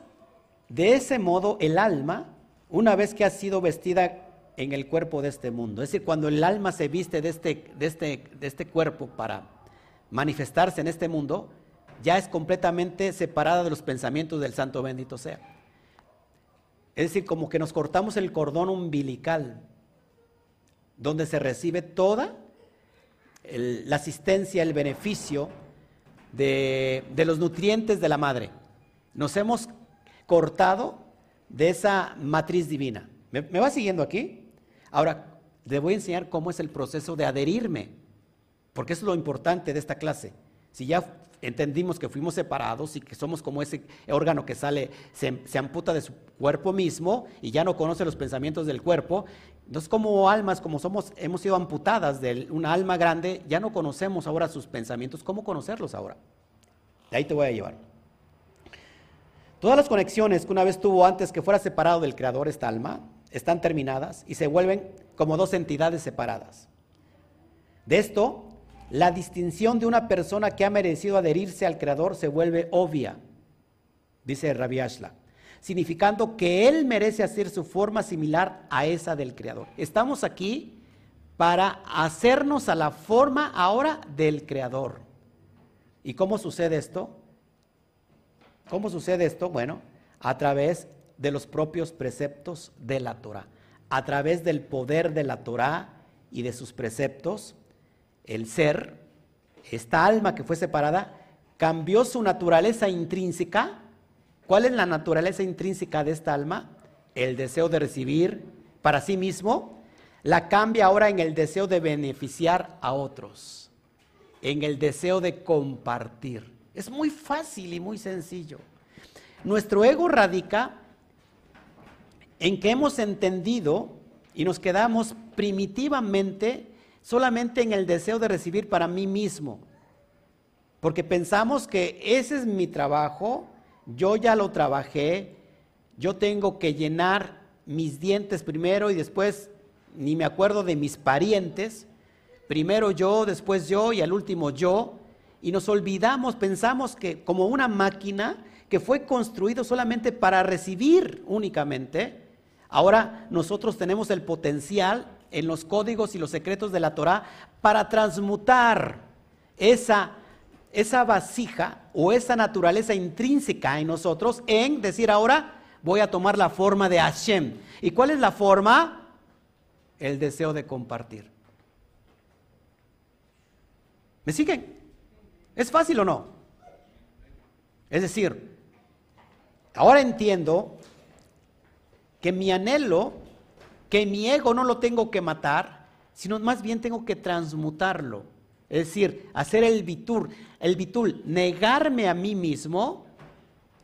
de ese modo, el alma, una vez que ha sido vestida en el cuerpo de este mundo. Es decir, cuando el alma se viste de este, de este, de este cuerpo para manifestarse en este mundo, ya es completamente separada de los pensamientos del santo bendito sea. Es decir, como que nos cortamos el cordón umbilical, donde se recibe toda la asistencia, el beneficio de, los nutrientes de la madre. Nos hemos cortado de esa matriz divina. ¿Me, me va siguiendo aquí? Ahora, le voy a enseñar cómo es el proceso de adherirme, porque eso es lo importante de esta clase. Si ya entendimos que fuimos separados y que somos como ese órgano que sale, se, se, amputa de su cuerpo mismo y ya no conoce los pensamientos del cuerpo. Entonces, como almas, como somos, hemos sido amputadas de una alma grande, ya no conocemos ahora sus pensamientos. ¿Cómo conocerlos ahora? De ahí te voy a llevar. Todas las conexiones que una vez tuvo antes que fuera separado del Creador esta alma, están terminadas y se vuelven como dos entidades separadas. De esto, la distinción de una persona que ha merecido adherirse al Creador se vuelve obvia, dice Rabbi Ashla, significando que Él merece hacer su forma similar a esa del Creador. Estamos aquí para hacernos a la forma ahora del Creador. ¿Y cómo sucede esto? ¿Cómo sucede esto? Bueno, a través de los propios preceptos de la Torah. A través del poder de la Torah y de sus preceptos, el ser, esta alma que fue separada, cambió su naturaleza intrínseca. ¿Cuál es la naturaleza intrínseca de esta alma? El deseo de recibir para sí mismo. La cambia ahora en el deseo de beneficiar a otros, en el deseo de compartir. Es muy fácil y muy sencillo. Nuestro ego radica en que hemos entendido y nos quedamos primitivamente solamente en el deseo de recibir para mí mismo. Porque pensamos que ese es mi trabajo, yo ya lo trabajé, yo tengo que llenar mis dientes primero y después ni me acuerdo de mis parientes, primero yo, después yo y al último yo, y nos olvidamos, pensamos que como una máquina que fue construido solamente para recibir únicamente, Ahora nosotros tenemos el potencial en los códigos y los secretos de la Torah para transmutar esa, esa vasija o esa naturaleza intrínseca en nosotros en decir ahora voy a tomar la forma de Hashem. ¿Y cuál es la forma? El deseo de compartir. ¿Me siguen? ¿Es fácil o no? Es decir, ahora entiendo que mi anhelo, que mi ego no lo tengo que matar, sino más bien tengo que transmutarlo. Es decir, hacer el bitur, el bitul, negarme a mí mismo,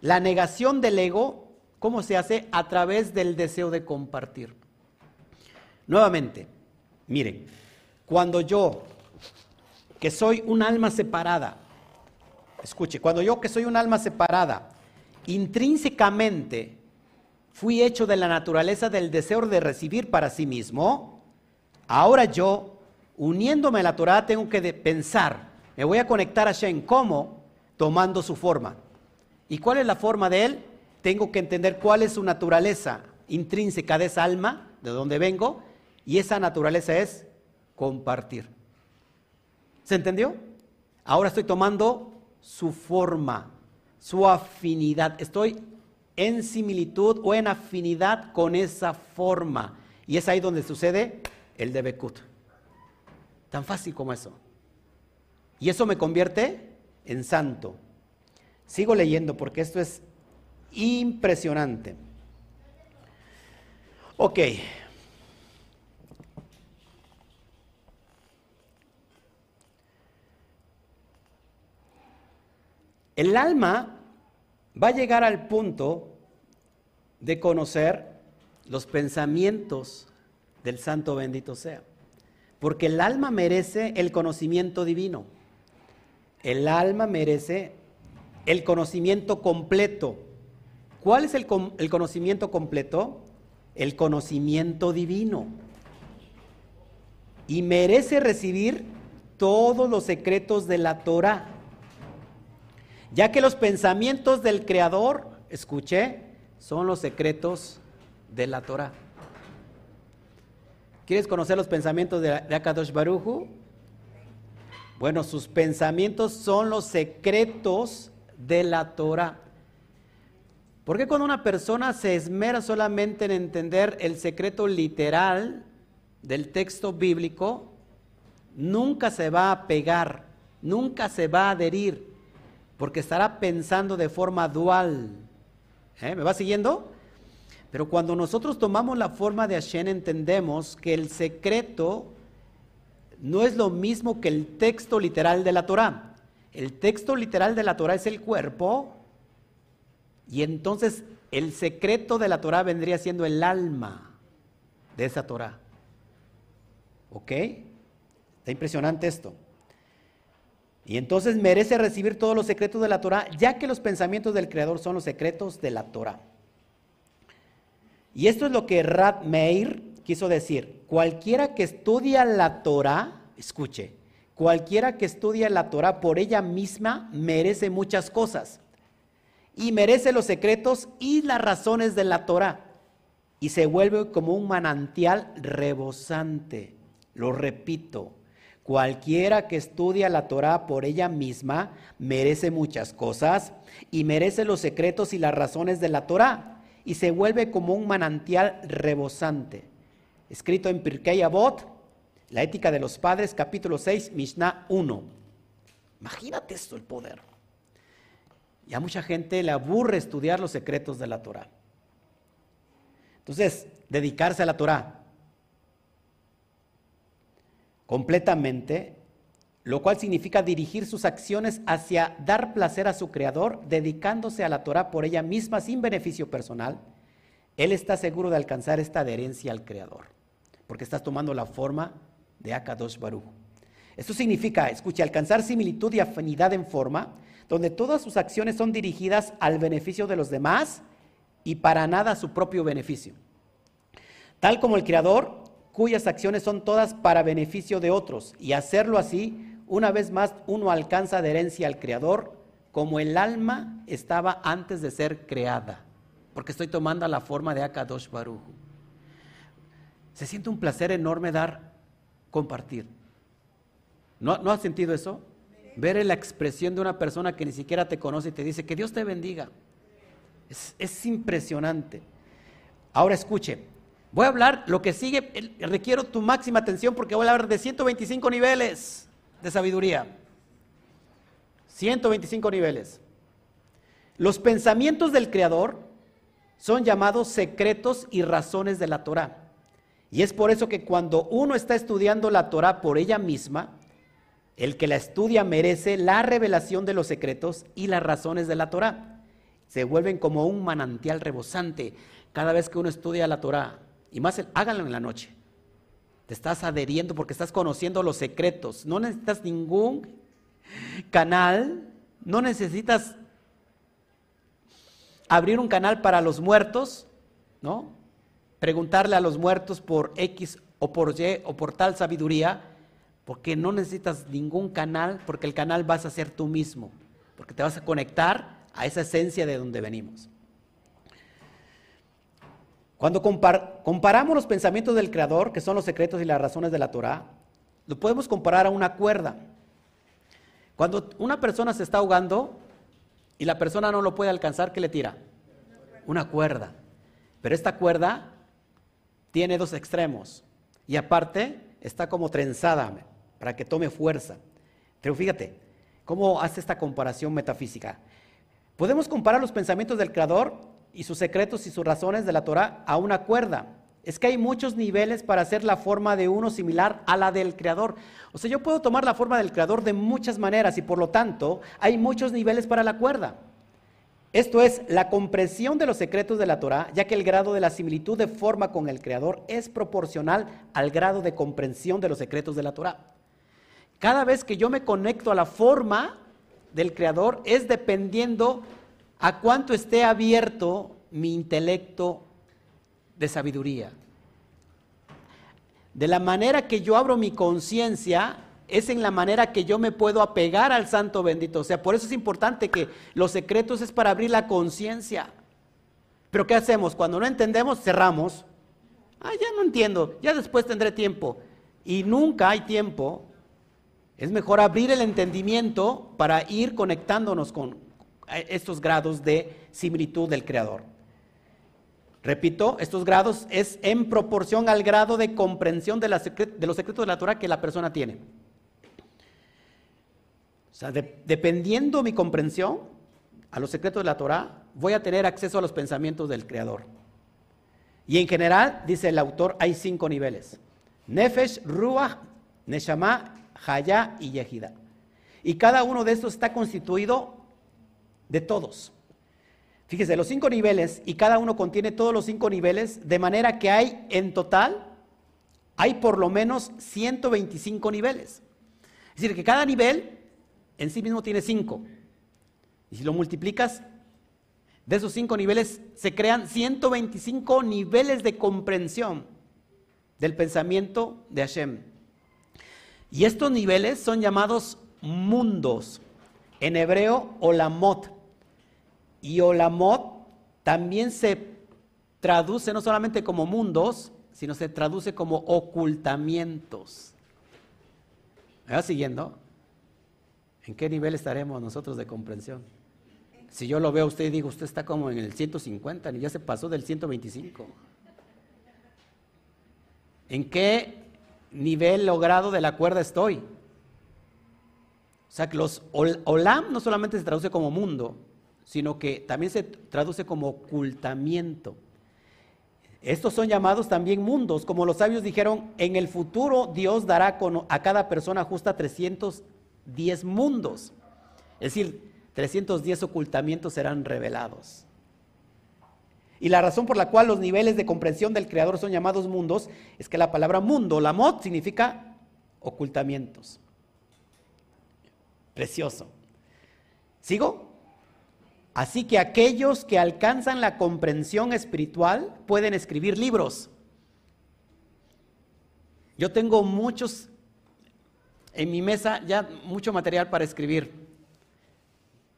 la negación del ego, ¿cómo se hace? A través del deseo de compartir. Nuevamente, miren, cuando yo, que soy un alma separada, escuche, cuando yo que soy un alma separada, intrínsecamente fui hecho de la naturaleza del deseo de recibir para sí mismo, ahora yo, uniéndome a la Torah, tengo que pensar, me voy a conectar a Shem, ¿cómo? Tomando su forma. ¿Y cuál es la forma de él? Tengo que entender cuál es su naturaleza intrínseca de esa alma, de donde vengo, y esa naturaleza es compartir. ¿Se entendió? Ahora estoy tomando su forma, su afinidad. Estoy en similitud o en afinidad con esa forma. Y es ahí donde sucede el de Bekut. Tan fácil como eso. Y eso me convierte en santo. Sigo leyendo porque esto es impresionante. Ok. El alma va a llegar al punto de conocer los pensamientos del santo bendito sea. Porque el alma merece el conocimiento divino. El alma merece el conocimiento completo. ¿Cuál es el, el conocimiento completo? El conocimiento divino. Y merece recibir todos los secretos de la Torah ya que los pensamientos del Creador, escuché, son los secretos de la Torah. ¿Quieres conocer los pensamientos de, Akadosh Baruju? Bueno, sus pensamientos son los secretos de la Torah. Porque cuando una persona se esmera solamente en entender el secreto literal del texto bíblico, nunca se va a pegar, nunca se va a adherir porque estará pensando de forma dual. ¿Eh? ¿Me va siguiendo? Pero cuando nosotros tomamos la forma de Hashem entendemos que el secreto no es lo mismo que el texto literal de la Torah. el texto literal de la Torah es el cuerpo y entonces el secreto de la Torah vendría siendo el alma de esa Torah. ¿Ok? Está impresionante esto. Y entonces merece recibir todos los secretos de la Torah, ya que los pensamientos del Creador son los secretos de la Torah. Y esto es lo que Rad Meir quiso decir. Cualquiera que estudia la Torah, escuche, cualquiera que estudia la Torah por ella misma merece muchas cosas. Y merece los secretos y las razones de la Torah. Y se vuelve como un manantial rebosante. Lo repito, Cualquiera que estudia la Torah por ella misma merece muchas cosas y merece los secretos y las razones de la Torah y se vuelve como un manantial rebosante. Escrito en Pirkei Avot, la ética de los padres, capítulo 6, Mishnah 1. Imagínate esto, el poder. Y a mucha gente le aburre estudiar los secretos de la Torah. Entonces, dedicarse a la Torah completamente, lo cual significa dirigir sus acciones hacia dar placer a su creador, dedicándose a la Torah por ella misma sin beneficio personal, él está seguro de alcanzar esta adherencia al creador, porque estás tomando la forma de Akadosh Baruch. Esto significa, escuche, alcanzar similitud y afinidad en forma, donde todas sus acciones son dirigidas al beneficio de los demás y para nada a su propio beneficio. Tal como el creador cuyas acciones son todas para beneficio de otros. Y hacerlo así, una vez más, uno alcanza adherencia al Creador como el alma estaba antes de ser creada. Porque estoy tomando la forma de Akadosh Baruch. Se siente un placer enorme dar, compartir. ¿No, ¿No has sentido eso? Ver la expresión de una persona que ni siquiera te conoce y te dice que Dios te bendiga. Es impresionante. Ahora escuche, Voy a hablar, lo que sigue, requiero tu máxima atención porque voy a hablar de 125 niveles de sabiduría. 125 niveles. Los pensamientos del Creador son llamados secretos y razones de la Torah. Y es por eso que cuando uno está estudiando la Torah por ella misma, el que la estudia merece la revelación de los secretos y las razones de la Torah. Se vuelven como un manantial rebosante cada vez que uno estudia la Torah y más, háganlo en la noche. Te estás adheriendo porque estás conociendo los secretos. No necesitas ningún canal, no necesitas abrir un canal para los muertos, ¿no? Preguntarle a los muertos por X o por Y o por tal sabiduría, porque no necesitas ningún canal, porque el canal vas a ser tú mismo, porque te vas a conectar a esa esencia de donde venimos. Cuando comparamos los pensamientos del Creador, que son los secretos y las razones de la Torah, lo podemos comparar a una cuerda. Cuando una persona se está ahogando y la persona no lo puede alcanzar, ¿qué le tira? Una cuerda. Pero esta cuerda tiene dos extremos y aparte está como trenzada para que tome fuerza. Pero fíjate, ¿cómo hace esta comparación metafísica? Podemos comparar los pensamientos del Creador y sus secretos y sus razones de la Torah a una cuerda. Es que hay muchos niveles para hacer la forma de uno similar a la del Creador. O sea, yo puedo tomar la forma del Creador de muchas maneras y por lo tanto hay muchos niveles para la cuerda. Esto es la comprensión de los secretos de la Torah, ya que el grado de la similitud de forma con el Creador es proporcional al grado de comprensión de los secretos de la Torah. Cada vez que yo me conecto a la forma del Creador es dependiendo a cuánto esté abierto mi intelecto de sabiduría. De la manera que yo abro mi conciencia, es en la manera que yo me puedo apegar al santo bendito. O sea, por eso es importante que los secretos es para abrir la conciencia. Pero ¿qué hacemos? Cuando no entendemos, cerramos. Ah, ya no entiendo, ya después tendré tiempo. Y nunca hay tiempo. Es mejor abrir el entendimiento para ir conectándonos con, estos grados de similitud del Creador. Repito, estos grados es en proporción al grado de comprensión de, los secretos de la Torah que la persona tiene. O sea, dependiendo mi comprensión a los secretos de la Torah, voy a tener acceso a los pensamientos del Creador. Y en general, dice el autor, hay cinco niveles. Nefesh, Ruach, Neshama, Haya y Yehida. y cada uno de estos está constituido de todos. Fíjese, los cinco niveles y cada uno contiene todos los cinco niveles, de manera que hay en total, hay por lo menos 125 niveles. Es decir, que cada nivel en sí mismo tiene cinco. Y si lo multiplicas, de esos cinco niveles se crean 125 niveles de comprensión del pensamiento de Hashem. Y estos niveles son llamados mundos. En hebreo, olamot. Y olamot también se traduce no solamente como mundos, sino se traduce como ocultamientos. ¿Me siguiendo? ¿En qué nivel estaremos nosotros de comprensión? Si yo lo veo a usted y digo, usted está como en el 150, ni ya se pasó del 125. ¿En qué nivel logrado de la cuerda estoy? O sea, que los olam no solamente se traduce como mundo, sino que también se traduce como ocultamiento. Estos son llamados también mundos, como los sabios dijeron, en el futuro Dios dará a cada persona justa 310 mundos. Es decir, 310 ocultamientos serán revelados. Y la razón por la cual los niveles de comprensión del Creador son llamados mundos es que la palabra mundo, la mod, significa ocultamientos. Precioso. ¿Sigo? Así que aquellos que alcanzan la comprensión espiritual pueden escribir libros. Yo tengo muchos en mi mesa, ya mucho material para escribir,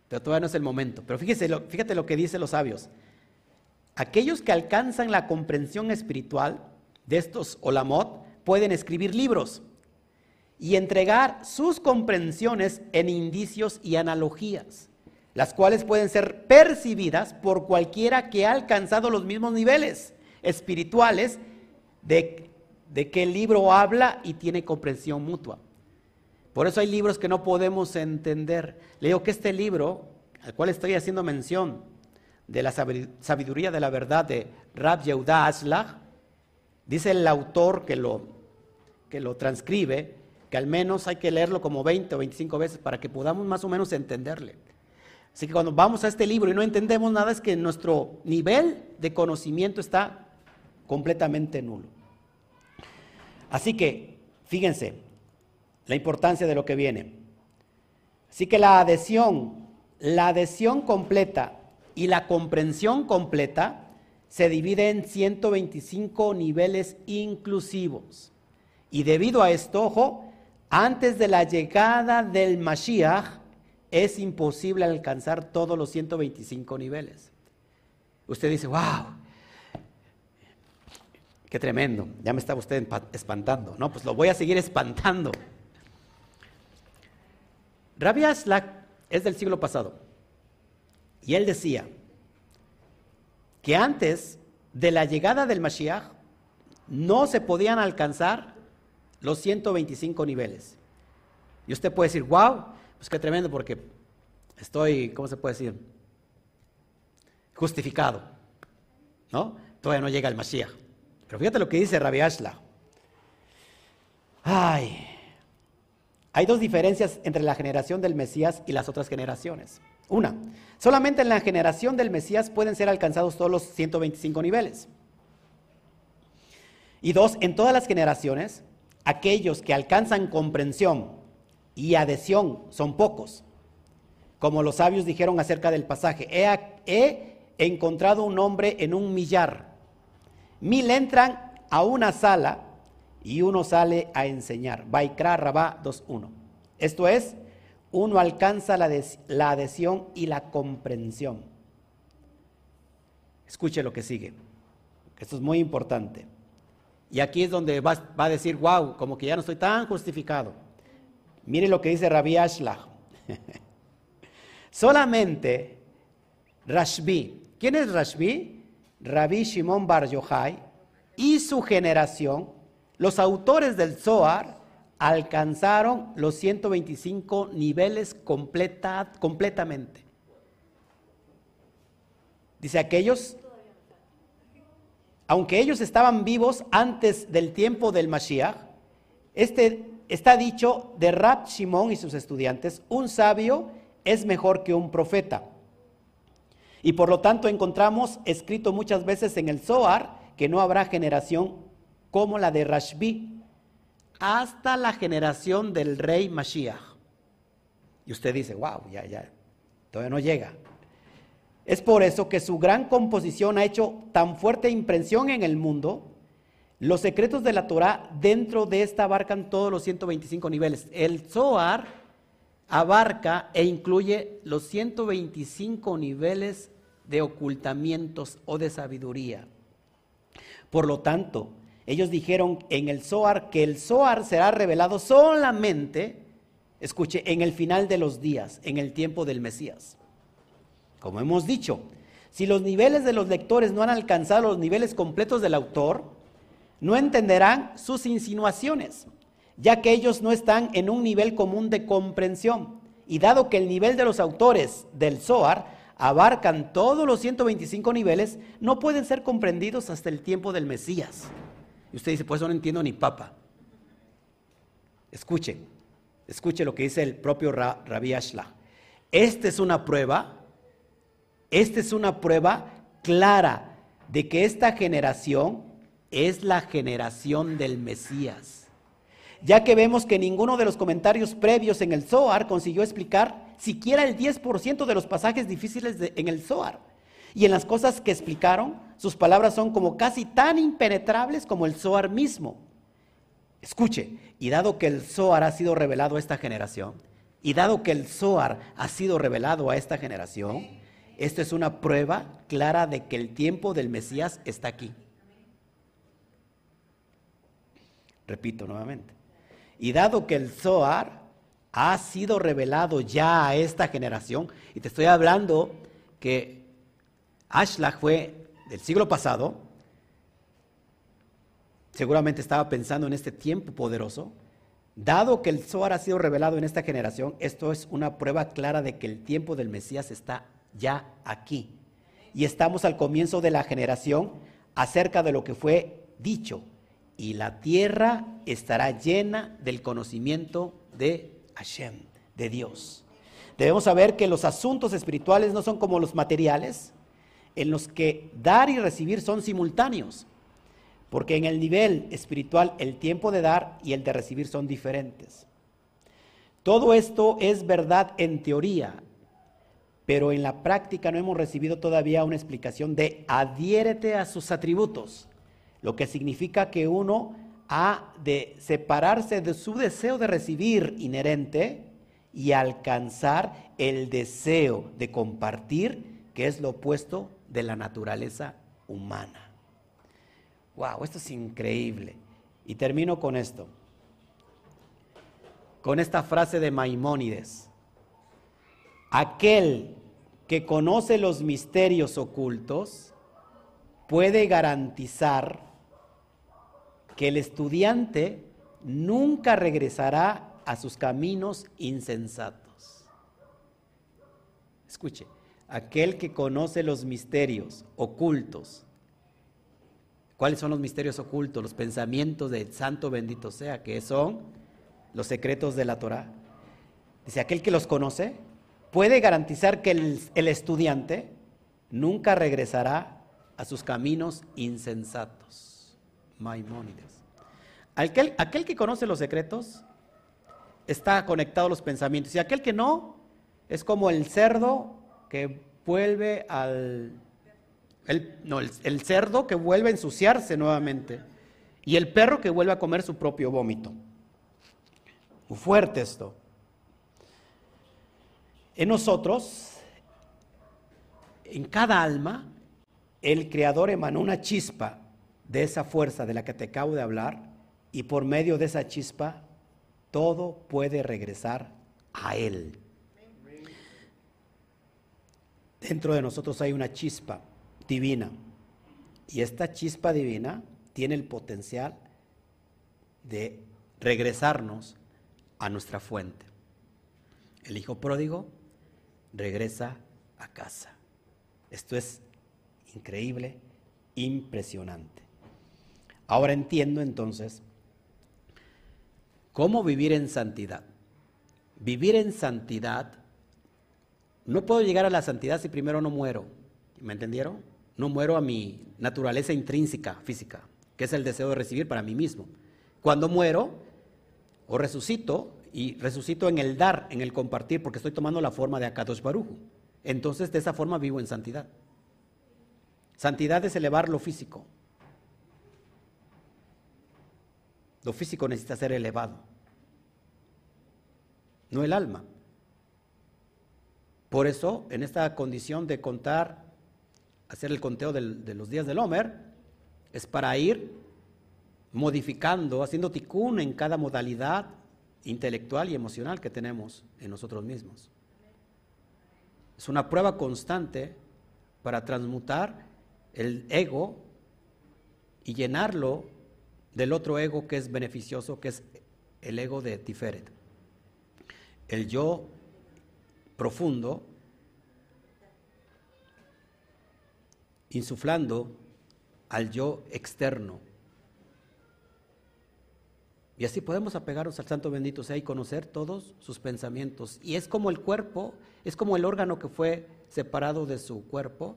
pero todavía no es el momento. Pero fíjese, fíjate lo que dicen los sabios. Aquellos que alcanzan la comprensión espiritual de estos olamot pueden escribir libros y entregar sus comprensiones en indicios y analogías las cuales pueden ser percibidas por cualquiera que ha alcanzado los mismos niveles espirituales de, de que el libro habla y tiene comprensión mutua. Por eso hay libros que no podemos entender. Le digo que este libro, al cual estoy haciendo mención, de la sabiduría de la verdad de Rab Yehuda Aslach, dice el autor que lo, que lo transcribe, que al menos hay que leerlo como 20 o 25 veces para que podamos más o menos entenderle. Así que cuando vamos a este libro y no entendemos nada es que nuestro nivel de conocimiento está completamente nulo. Así que, fíjense, la importancia de lo que viene. Así que la adhesión, la adhesión completa y la comprensión completa se divide en 125 niveles inclusivos. Y debido a esto, ojo, antes de la llegada del Mashiach, es imposible alcanzar todos los 125 niveles. Usted dice, wow, qué tremendo, ya me estaba usted espantando. No, pues lo voy a seguir espantando. Rabbi Aslak es del siglo pasado y él decía que antes de la llegada del Mashiach no se podían alcanzar los 125 niveles. Y usted puede decir, wow, pues qué tremendo porque estoy, ¿cómo se puede decir? Justificado. ¿No? Todavía no llega el Mashiach. Pero fíjate lo que dice Rabbi Ashla. Ay, hay dos diferencias entre la generación del Mesías y las otras generaciones. Una, solamente en la generación del Mesías pueden ser alcanzados todos los 125 niveles. Y dos, en todas las generaciones, aquellos que alcanzan comprensión y adhesión son pocos. Como los sabios dijeron acerca del pasaje, he, encontrado un hombre en un millar. Mil entran a una sala y uno sale a enseñar. Baikra Rabá 2.1. Esto es, uno alcanza la, adhesión y la comprensión. Escuche lo que sigue. Esto es muy importante. Y aquí es donde va, va a decir, wow, como que ya no estoy tan justificado. Mire lo que dice Rabbi Ashlach. Solamente Rashbi. ¿Quién es Rashbi? Rabbi Shimon Bar Yochai y su generación, los autores del Zohar, alcanzaron los 125 niveles completa, completamente. Dice aquellos, aunque ellos estaban vivos antes del tiempo del Mashiach, este está dicho de Rab Shimon y sus estudiantes, un sabio es mejor que un profeta. Y por lo tanto encontramos escrito muchas veces en el Zohar que no habrá generación como la de Rashbi, hasta la generación del rey Mashiach. Y usted dice, wow, ya, ya, todavía no llega. Es por eso que su gran composición ha hecho tan fuerte impresión en el mundo. Los secretos de la Torah dentro de esta abarcan todos los 125 niveles. El Zohar abarca e incluye los 125 niveles de ocultamientos o de sabiduría. Por lo tanto, ellos dijeron en el Zohar que el Zohar será revelado solamente, escuche, en el final de los días, en el tiempo del Mesías. Como hemos dicho, si los niveles de los lectores no han alcanzado los niveles completos del autor, no entenderán sus insinuaciones, ya que ellos no están en un nivel común de comprensión. Y dado que el nivel de los autores del Zohar abarcan todos los 125 niveles, no pueden ser comprendidos hasta el tiempo del Mesías. Y usted dice, pues no entiendo ni papa. Escuche, escuche lo que dice el propio Rabbi Ashla. Esta es una prueba esta es una prueba clara de que esta generación es la generación del Mesías. Ya que vemos que ninguno de los comentarios previos en el Zohar consiguió explicar siquiera el 10% de los pasajes difíciles en el Zohar. Y en las cosas que explicaron, sus palabras son como casi tan impenetrables como el Zohar mismo. Escuche, y dado que el Zohar ha sido revelado a esta generación, y dado que el Zohar ha sido revelado a esta generación, esto es una prueba clara de que el tiempo del Mesías está aquí. Repito nuevamente. Y dado que el Zohar ha sido revelado ya a esta generación, y te estoy hablando que Ashlach fue del siglo pasado, seguramente estaba pensando en este tiempo poderoso, dado que el Zohar ha sido revelado en esta generación, esto es una prueba clara de que el tiempo del Mesías está ya aquí. Y estamos al comienzo de la generación acerca de lo que fue dicho. Y la tierra estará llena del conocimiento de Hashem, de Dios. Debemos saber que los asuntos espirituales no son como los materiales, en los que dar y recibir son simultáneos. Porque en el nivel espiritual el tiempo de dar y el de recibir son diferentes. Todo esto es verdad en teoría, pero en la práctica no hemos recibido todavía una explicación de adhiérete a sus atributos, lo que significa que uno ha de separarse de su deseo de recibir inherente y alcanzar el deseo de compartir, que es lo opuesto de la naturaleza humana. Wow, esto es increíble. Y termino con esto. Con esta frase de Maimónides. Aquel que conoce los misterios ocultos puede garantizar que el estudiante nunca regresará a sus caminos insensatos. Escuche, aquel que conoce los misterios ocultos. ¿Cuáles son los misterios ocultos? Los pensamientos del santo bendito sea, que son los secretos de la Torah. Dice, aquel que los conoce puede garantizar que el, estudiante nunca regresará a sus caminos insensatos. Maimónides. Aquel, aquel que conoce los secretos está conectado a los pensamientos y aquel que no es como el cerdo que vuelve al... El, no, el cerdo que vuelve a ensuciarse nuevamente y el perro que vuelve a comer su propio vómito. Muy fuerte esto. En nosotros, en cada alma, el Creador emanó una chispa de esa fuerza de la que te acabo de hablar y por medio de esa chispa todo puede regresar a Él. Dentro de nosotros hay una chispa divina y esta chispa divina tiene el potencial de regresarnos a nuestra fuente. El Hijo Pródigo regresa a casa. Esto es increíble, impresionante. Ahora entiendo entonces ¿Cómo vivir en santidad? Vivir en santidad, no puedo llegar a la santidad si primero no muero. ¿Me entendieron? No muero a mi naturaleza intrínseca, física, que es el deseo de recibir para mí mismo. Cuando muero o resucito, y resucito en el dar, en el compartir, porque estoy tomando la forma de Akadosh Baruju. Entonces, de esa forma vivo en santidad. Santidad es elevar lo físico. Lo físico necesita ser elevado, no el alma. Por eso, en esta condición de contar, hacer el conteo de los días del Homer, es para ir modificando, haciendo ticún en cada modalidad intelectual y emocional que tenemos en nosotros mismos. Es una prueba constante para transmutar el ego y llenarlo del otro ego que es beneficioso, que es el ego de Tiferet. El yo profundo, insuflando al yo externo, y así podemos apegarnos al Santo Bendito sea y conocer todos sus pensamientos. Y es como el cuerpo, es como el órgano que fue separado de su cuerpo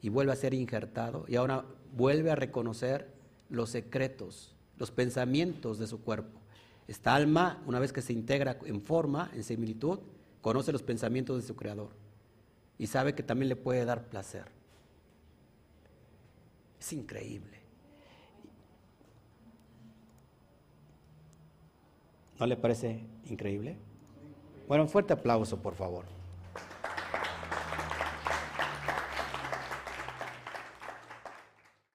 y vuelve a ser injertado y ahora vuelve a reconocer los secretos, los pensamientos de su cuerpo. Esta alma, una vez que se integra en forma, en similitud, conoce los pensamientos de su creador y sabe que también le puede dar placer. Es increíble. ¿No le parece increíble? Bueno, un fuerte aplauso, por favor.